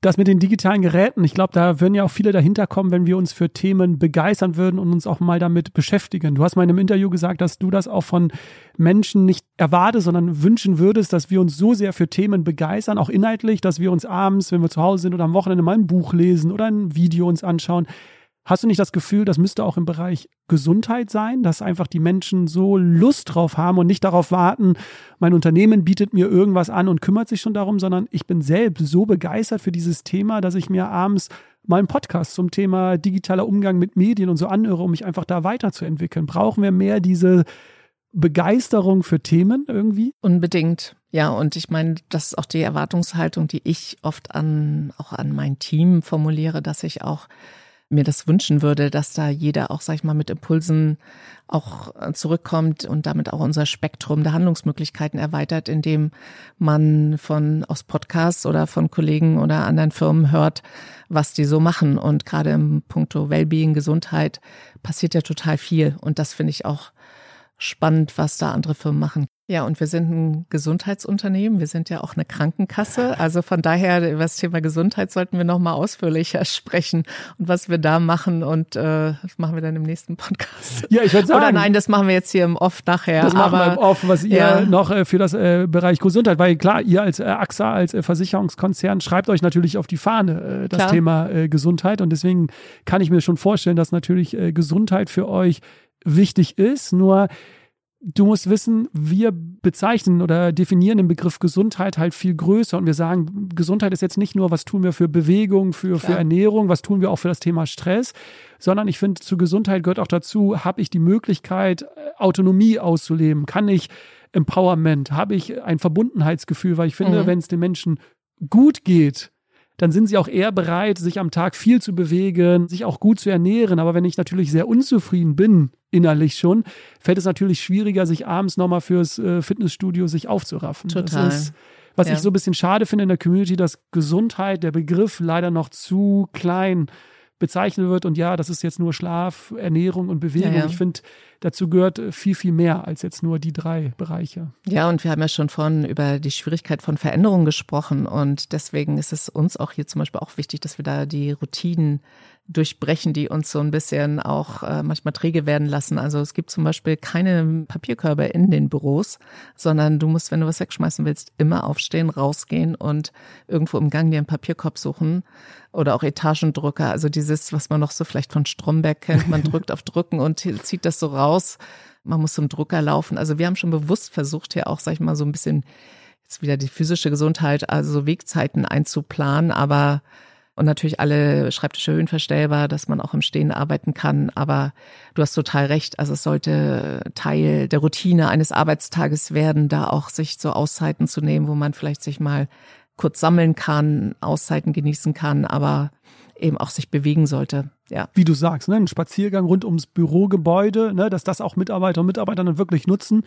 Speaker 2: das mit den digitalen Geräten, ich glaube, da würden ja auch viele dahinter kommen, wenn wir uns für Themen begeistern würden und uns auch mal damit beschäftigen. Du hast mal in einem Interview gesagt, dass du das auch von Menschen nicht erwartest, sondern wünschen würdest, dass wir uns so sehr für Themen begeistern, auch inhaltlich, dass wir uns abends, wenn wir zu Hause sind oder am Wochenende mal ein Buch lesen oder ein Video uns anschauen, Hast du nicht das Gefühl, das müsste auch im Bereich Gesundheit sein, dass einfach die Menschen so Lust drauf haben und nicht darauf warten, mein Unternehmen bietet mir irgendwas an und kümmert sich schon darum, sondern ich bin selbst so begeistert für dieses Thema, dass ich mir abends mal einen Podcast zum Thema digitaler Umgang mit Medien und so anhöre, um mich einfach da weiterzuentwickeln. Brauchen wir mehr diese Begeisterung für Themen irgendwie?
Speaker 1: Unbedingt. Ja, und ich meine, das ist auch die Erwartungshaltung, die ich oft an, auch an mein Team formuliere, dass ich auch mir das wünschen würde, dass da jeder auch, sag ich mal, mit Impulsen auch äh, zurückkommt und damit auch unser Spektrum der Handlungsmöglichkeiten erweitert, indem man von aus Podcasts oder von Kollegen oder anderen Firmen hört, was die so machen. Und gerade im Punkto Wellbeing, Gesundheit passiert ja total viel. Und das finde ich auch spannend, was da andere Firmen machen. Ja, und wir sind ein Gesundheitsunternehmen. Wir sind ja auch eine Krankenkasse. Also von daher über das Thema Gesundheit sollten wir noch mal ausführlicher (laughs) sprechen und was wir da machen. Und äh, das machen wir dann im nächsten Podcast.
Speaker 2: Ja, ich würde sagen.
Speaker 1: Oder nein, das machen wir jetzt hier im Off nachher.
Speaker 2: Das machen wir im Off, was ihr ja. noch äh, für das äh, Bereich Gesundheit, weil klar, ihr als äh, AXA, als äh, Versicherungskonzern schreibt euch natürlich auf die Fahne äh, das klar. Thema äh, Gesundheit. Und deswegen kann ich mir schon vorstellen, dass natürlich äh, Gesundheit für euch wichtig ist. Nur du musst wissen, wir bezeichnen oder definieren den Begriff Gesundheit halt viel größer und wir sagen, Gesundheit ist jetzt nicht nur, was tun wir für Bewegung, für, für Ernährung, was tun wir auch für das Thema Stress, sondern ich finde, zu Gesundheit gehört auch dazu, habe ich die Möglichkeit, Autonomie auszuleben, kann ich Empowerment, habe ich ein Verbundenheitsgefühl, weil ich finde, mhm. wenn es den Menschen gut geht, dann sind sie auch eher bereit, sich am Tag viel zu bewegen, sich auch gut zu ernähren. Aber wenn ich natürlich sehr unzufrieden bin, innerlich schon, fällt es natürlich schwieriger, sich abends nochmal fürs äh, Fitnessstudio sich aufzuraffen.
Speaker 1: Total.
Speaker 2: Das ist, was ja. ich so ein bisschen schade finde in der Community, dass Gesundheit, der Begriff leider noch zu klein bezeichnet wird. Und ja, das ist jetzt nur Schlaf, Ernährung und Bewegung. Ja, ja. Ich finde, dazu gehört viel, viel mehr als jetzt nur die drei Bereiche.
Speaker 1: Ja, und wir haben ja schon von über die Schwierigkeit von Veränderungen gesprochen. Und deswegen ist es uns auch hier zum Beispiel auch wichtig, dass wir da die Routinen durchbrechen, die uns so ein bisschen auch äh, manchmal träge werden lassen. Also es gibt zum Beispiel keine Papierkörbe in den Büros, sondern du musst, wenn du was wegschmeißen willst, immer aufstehen, rausgehen und irgendwo im Gang dir einen Papierkorb suchen oder auch Etagendrücker. Also dieses, was man noch so vielleicht von Stromberg kennt, man (laughs) drückt auf Drücken und zieht das so raus. Man muss zum Drucker laufen. Also wir haben schon bewusst versucht, hier auch, sag ich mal, so ein bisschen jetzt wieder die physische Gesundheit, also so Wegzeiten einzuplanen, aber und natürlich alle Schreibtische höhenverstellbar, dass man auch im Stehen arbeiten kann. Aber du hast total recht. Also es sollte Teil der Routine eines Arbeitstages werden, da auch sich so Auszeiten zu nehmen, wo man vielleicht sich mal kurz sammeln kann, Auszeiten genießen kann, aber eben auch sich bewegen sollte. Ja.
Speaker 2: Wie du sagst, ne, ein Spaziergang rund ums Bürogebäude, ne, dass das auch Mitarbeiter und Mitarbeiter dann wirklich nutzen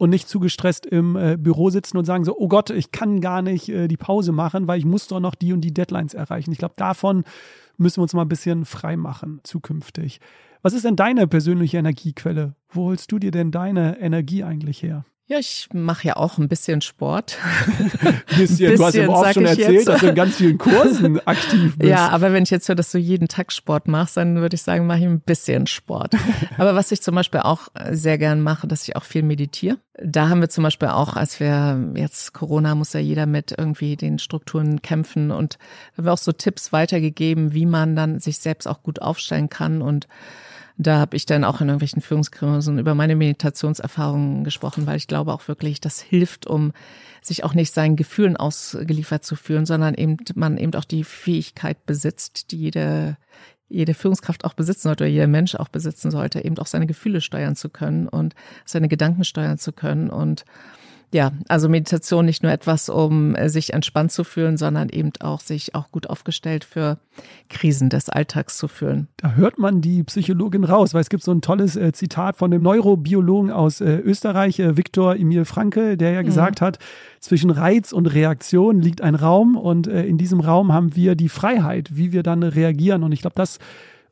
Speaker 2: und nicht zu gestresst im äh, Büro sitzen und sagen so, oh Gott, ich kann gar nicht äh, die Pause machen, weil ich muss doch noch die und die Deadlines erreichen. Ich glaube, davon müssen wir uns mal ein bisschen frei machen zukünftig. Was ist denn deine persönliche Energiequelle? Wo holst du dir denn deine Energie eigentlich her?
Speaker 1: Ja, ich mache ja auch ein bisschen Sport. (laughs)
Speaker 2: bisschen, du hast ja auch schon erzählt, dass du in ganz vielen Kursen (laughs) aktiv bist.
Speaker 1: Ja, aber wenn ich jetzt höre, dass du jeden Tag Sport machst, dann würde ich sagen, mache ich ein bisschen Sport. (laughs) aber was ich zum Beispiel auch sehr gern mache, dass ich auch viel meditiere. Da haben wir zum Beispiel auch, als wir jetzt Corona muss ja jeder mit irgendwie den Strukturen kämpfen und haben wir auch so Tipps weitergegeben, wie man dann sich selbst auch gut aufstellen kann und da habe ich dann auch in irgendwelchen Führungskursen über meine Meditationserfahrungen gesprochen, weil ich glaube auch wirklich, das hilft, um sich auch nicht seinen Gefühlen ausgeliefert zu fühlen, sondern eben man eben auch die Fähigkeit besitzt, die jede jede Führungskraft auch besitzen sollte oder jeder Mensch auch besitzen sollte, eben auch seine Gefühle steuern zu können und seine Gedanken steuern zu können. Und ja, also Meditation nicht nur etwas, um äh, sich entspannt zu fühlen, sondern eben auch sich auch gut aufgestellt für Krisen des Alltags zu fühlen.
Speaker 2: Da hört man die Psychologin raus, weil es gibt so ein tolles äh, Zitat von dem Neurobiologen aus äh, Österreich, äh, Viktor Emil Franke, der ja mhm. gesagt hat, zwischen Reiz und Reaktion liegt ein Raum und äh, in diesem Raum haben wir die Freiheit, wie wir dann reagieren. Und ich glaube, das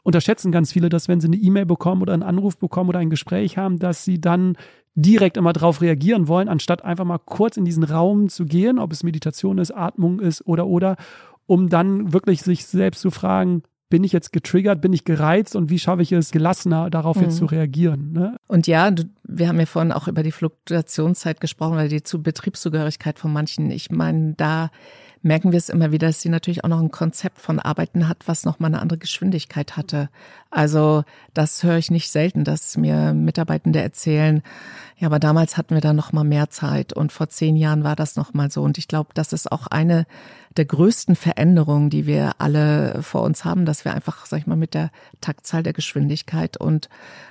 Speaker 2: unterschätzen ganz viele, dass wenn sie eine E-Mail bekommen oder einen Anruf bekommen oder ein Gespräch haben, dass sie dann direkt immer darauf reagieren wollen, anstatt einfach mal kurz in diesen Raum zu gehen, ob es Meditation ist, Atmung ist oder oder, um dann wirklich sich selbst zu fragen, bin ich jetzt getriggert, bin ich gereizt und wie schaffe ich es, gelassener darauf mhm. jetzt zu reagieren. Ne?
Speaker 1: Und ja, du, wir haben ja vorhin auch über die Fluktuationszeit gesprochen, weil die zu Betriebszugehörigkeit von manchen, ich meine, da merken wir es immer wieder, dass sie natürlich auch noch ein Konzept von Arbeiten hat, was noch mal eine andere Geschwindigkeit hatte. Also das höre ich nicht selten, dass mir Mitarbeitende erzählen, ja, aber damals hatten wir da noch mal mehr Zeit und vor zehn Jahren war das noch mal so. Und ich glaube, das ist auch eine der größten Veränderungen, die wir alle vor uns haben, dass wir einfach, sag ich mal, mit der Taktzahl der Geschwindigkeit und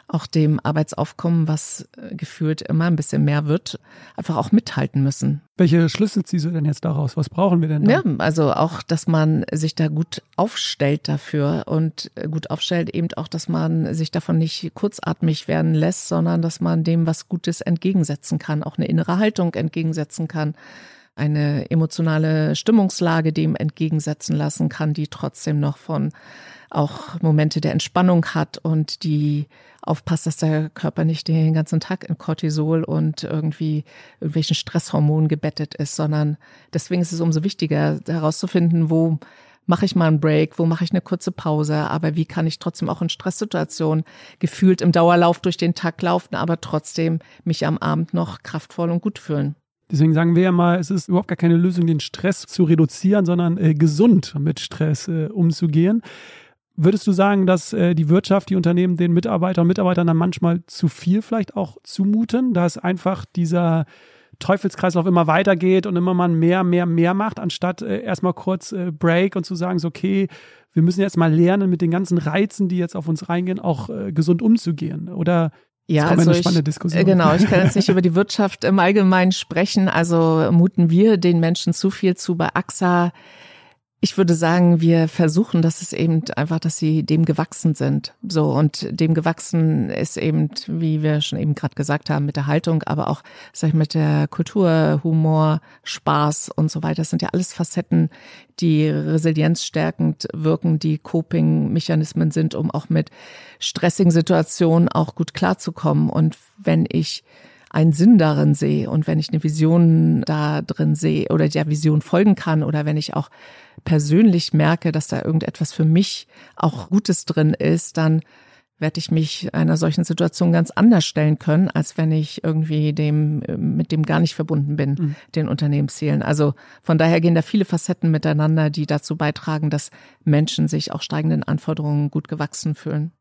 Speaker 1: auch dem Arbeitsaufkommen, was äh, gefühlt immer ein bisschen mehr wird, einfach auch mithalten müssen.
Speaker 2: Welche Schlüsse ziehst du denn jetzt daraus? Was brauchen wir denn da?
Speaker 1: Ja, also auch, dass man sich da gut aufstellt dafür und äh, gut aufstellt eben auch, dass man sich davon nicht kurzatmig werden lässt, sondern dass man dem was Gutes entgegensetzen kann, auch eine innere Haltung entgegensetzen kann eine emotionale Stimmungslage dem entgegensetzen lassen kann, die trotzdem noch von auch Momente der Entspannung hat und die aufpasst, dass der Körper nicht den ganzen Tag in Cortisol und irgendwie irgendwelchen Stresshormonen gebettet ist, sondern deswegen ist es umso wichtiger herauszufinden, wo mache ich mal einen Break, wo mache ich eine kurze Pause, aber wie kann ich trotzdem auch in Stresssituationen gefühlt im Dauerlauf durch den Tag laufen, aber trotzdem mich am Abend noch kraftvoll und gut fühlen.
Speaker 2: Deswegen sagen wir ja mal, es ist überhaupt gar keine Lösung, den Stress zu reduzieren, sondern äh, gesund mit Stress äh, umzugehen. Würdest du sagen, dass äh, die Wirtschaft, die Unternehmen den Mitarbeitern und Mitarbeitern dann manchmal zu viel vielleicht auch zumuten, dass einfach dieser Teufelskreislauf immer weitergeht und immer man mehr, mehr, mehr macht, anstatt äh, erstmal kurz äh, Break und zu sagen, so, okay, wir müssen jetzt mal lernen, mit den ganzen Reizen, die jetzt auf uns reingehen, auch äh, gesund umzugehen? Oder
Speaker 1: ja, das also eine spannende Diskussion. genau, ich kann jetzt nicht über die Wirtschaft im Allgemeinen sprechen. Also muten wir den Menschen zu viel zu bei AXA. Ich würde sagen, wir versuchen, dass es eben einfach, dass sie dem gewachsen sind. So und dem gewachsen ist eben, wie wir schon eben gerade gesagt haben, mit der Haltung, aber auch sag ich mit der Kultur, Humor, Spaß und so weiter. Das sind ja alles Facetten, die resilienzstärkend wirken, die Coping-Mechanismen sind, um auch mit stressigen Situationen auch gut klarzukommen. Und wenn ich einen Sinn darin sehe und wenn ich eine Vision da drin sehe oder der Vision folgen kann oder wenn ich auch persönlich merke, dass da irgendetwas für mich auch Gutes drin ist, dann werde ich mich einer solchen Situation ganz anders stellen können, als wenn ich irgendwie dem, mit dem gar nicht verbunden bin, mhm. den Unternehmenszielen. Also von daher gehen da viele Facetten miteinander, die dazu beitragen, dass Menschen sich auch steigenden Anforderungen gut gewachsen fühlen.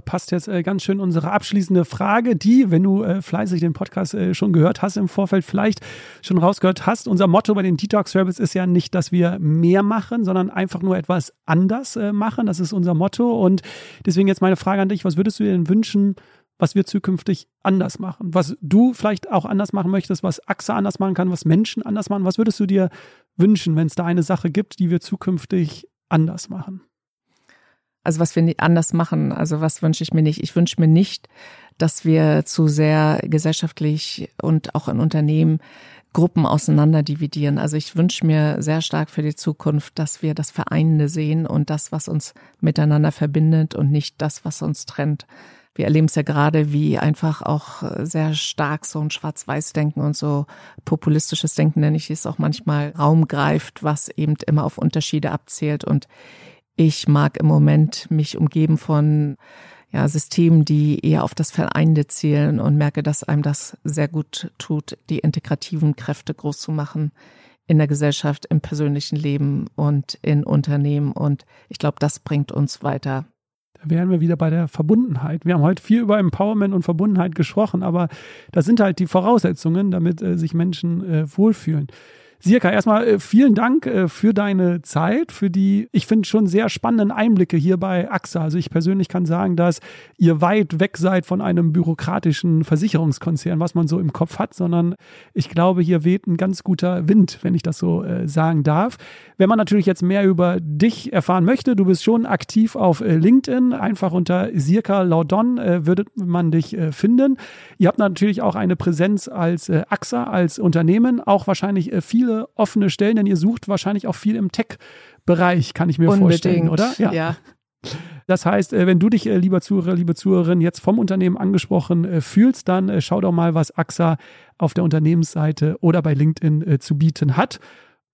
Speaker 2: Passt jetzt äh, ganz schön unsere abschließende Frage, die, wenn du äh, fleißig den Podcast äh, schon gehört hast im Vorfeld, vielleicht schon rausgehört hast. Unser Motto bei den Detox Rebels ist ja nicht, dass wir mehr machen, sondern einfach nur etwas anders machen. Das ist unser Motto. Und deswegen jetzt meine Frage an dich: Was würdest du dir denn wünschen, was wir zukünftig anders machen? Was du vielleicht auch anders machen möchtest, was AXA anders machen kann, was Menschen anders machen? Was würdest du dir wünschen, wenn es da eine Sache gibt, die wir zukünftig anders machen?
Speaker 1: Also was wir anders machen, also was wünsche ich mir nicht? Ich wünsche mir nicht, dass wir zu sehr gesellschaftlich und auch in Unternehmen Gruppen auseinander dividieren. Also ich wünsche mir sehr stark für die Zukunft, dass wir das Vereinende sehen und das, was uns miteinander verbindet und nicht das, was uns trennt. Wir erleben es ja gerade, wie einfach auch sehr stark so ein Schwarz-Weiß-Denken und so populistisches Denken, nenne ich es auch manchmal, Raum greift, was eben immer auf Unterschiede abzählt. Und ich mag im Moment mich umgeben von ja, Systemen, die eher auf das Vereinende zielen und merke, dass einem das sehr gut tut, die integrativen Kräfte groß zu machen in der Gesellschaft, im persönlichen Leben und in Unternehmen. Und ich glaube, das bringt uns weiter.
Speaker 2: Da wären wir wieder bei der Verbundenheit. Wir haben heute viel über Empowerment und Verbundenheit gesprochen, aber das sind halt die Voraussetzungen, damit äh, sich Menschen äh, wohlfühlen. Sirka, erstmal äh, vielen Dank äh, für deine Zeit, für die, ich finde, schon sehr spannenden Einblicke hier bei AXA. Also ich persönlich kann sagen, dass ihr weit weg seid von einem bürokratischen Versicherungskonzern, was man so im Kopf hat, sondern ich glaube, hier weht ein ganz guter Wind, wenn ich das so äh, sagen darf. Wenn man natürlich jetzt mehr über dich erfahren möchte, du bist schon aktiv auf LinkedIn, einfach unter Sirka Laudon würde man dich finden. Ihr habt natürlich auch eine Präsenz als AXA, als Unternehmen, auch wahrscheinlich viele viele offene Stellen, denn ihr sucht wahrscheinlich auch viel im Tech-Bereich, kann ich mir Unbedingt. vorstellen, oder?
Speaker 1: Ja. ja.
Speaker 2: Das heißt, äh, wenn du dich, äh, lieber Zuhörer, liebe Zuhörerin, jetzt vom Unternehmen angesprochen äh, fühlst, dann schau doch mal, was AXA auf der Unternehmensseite oder bei LinkedIn zu bieten hat.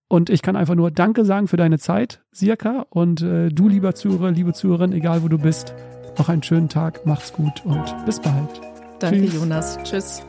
Speaker 2: Und ich kann einfach nur Danke sagen für deine Zeit, Sirka. Und du, lieber Zuhörer, liebe Zuhörerin, egal wo du bist, noch einen schönen Tag, macht's gut und bis bald.
Speaker 1: Danke, Tschüss. Jonas. Tschüss.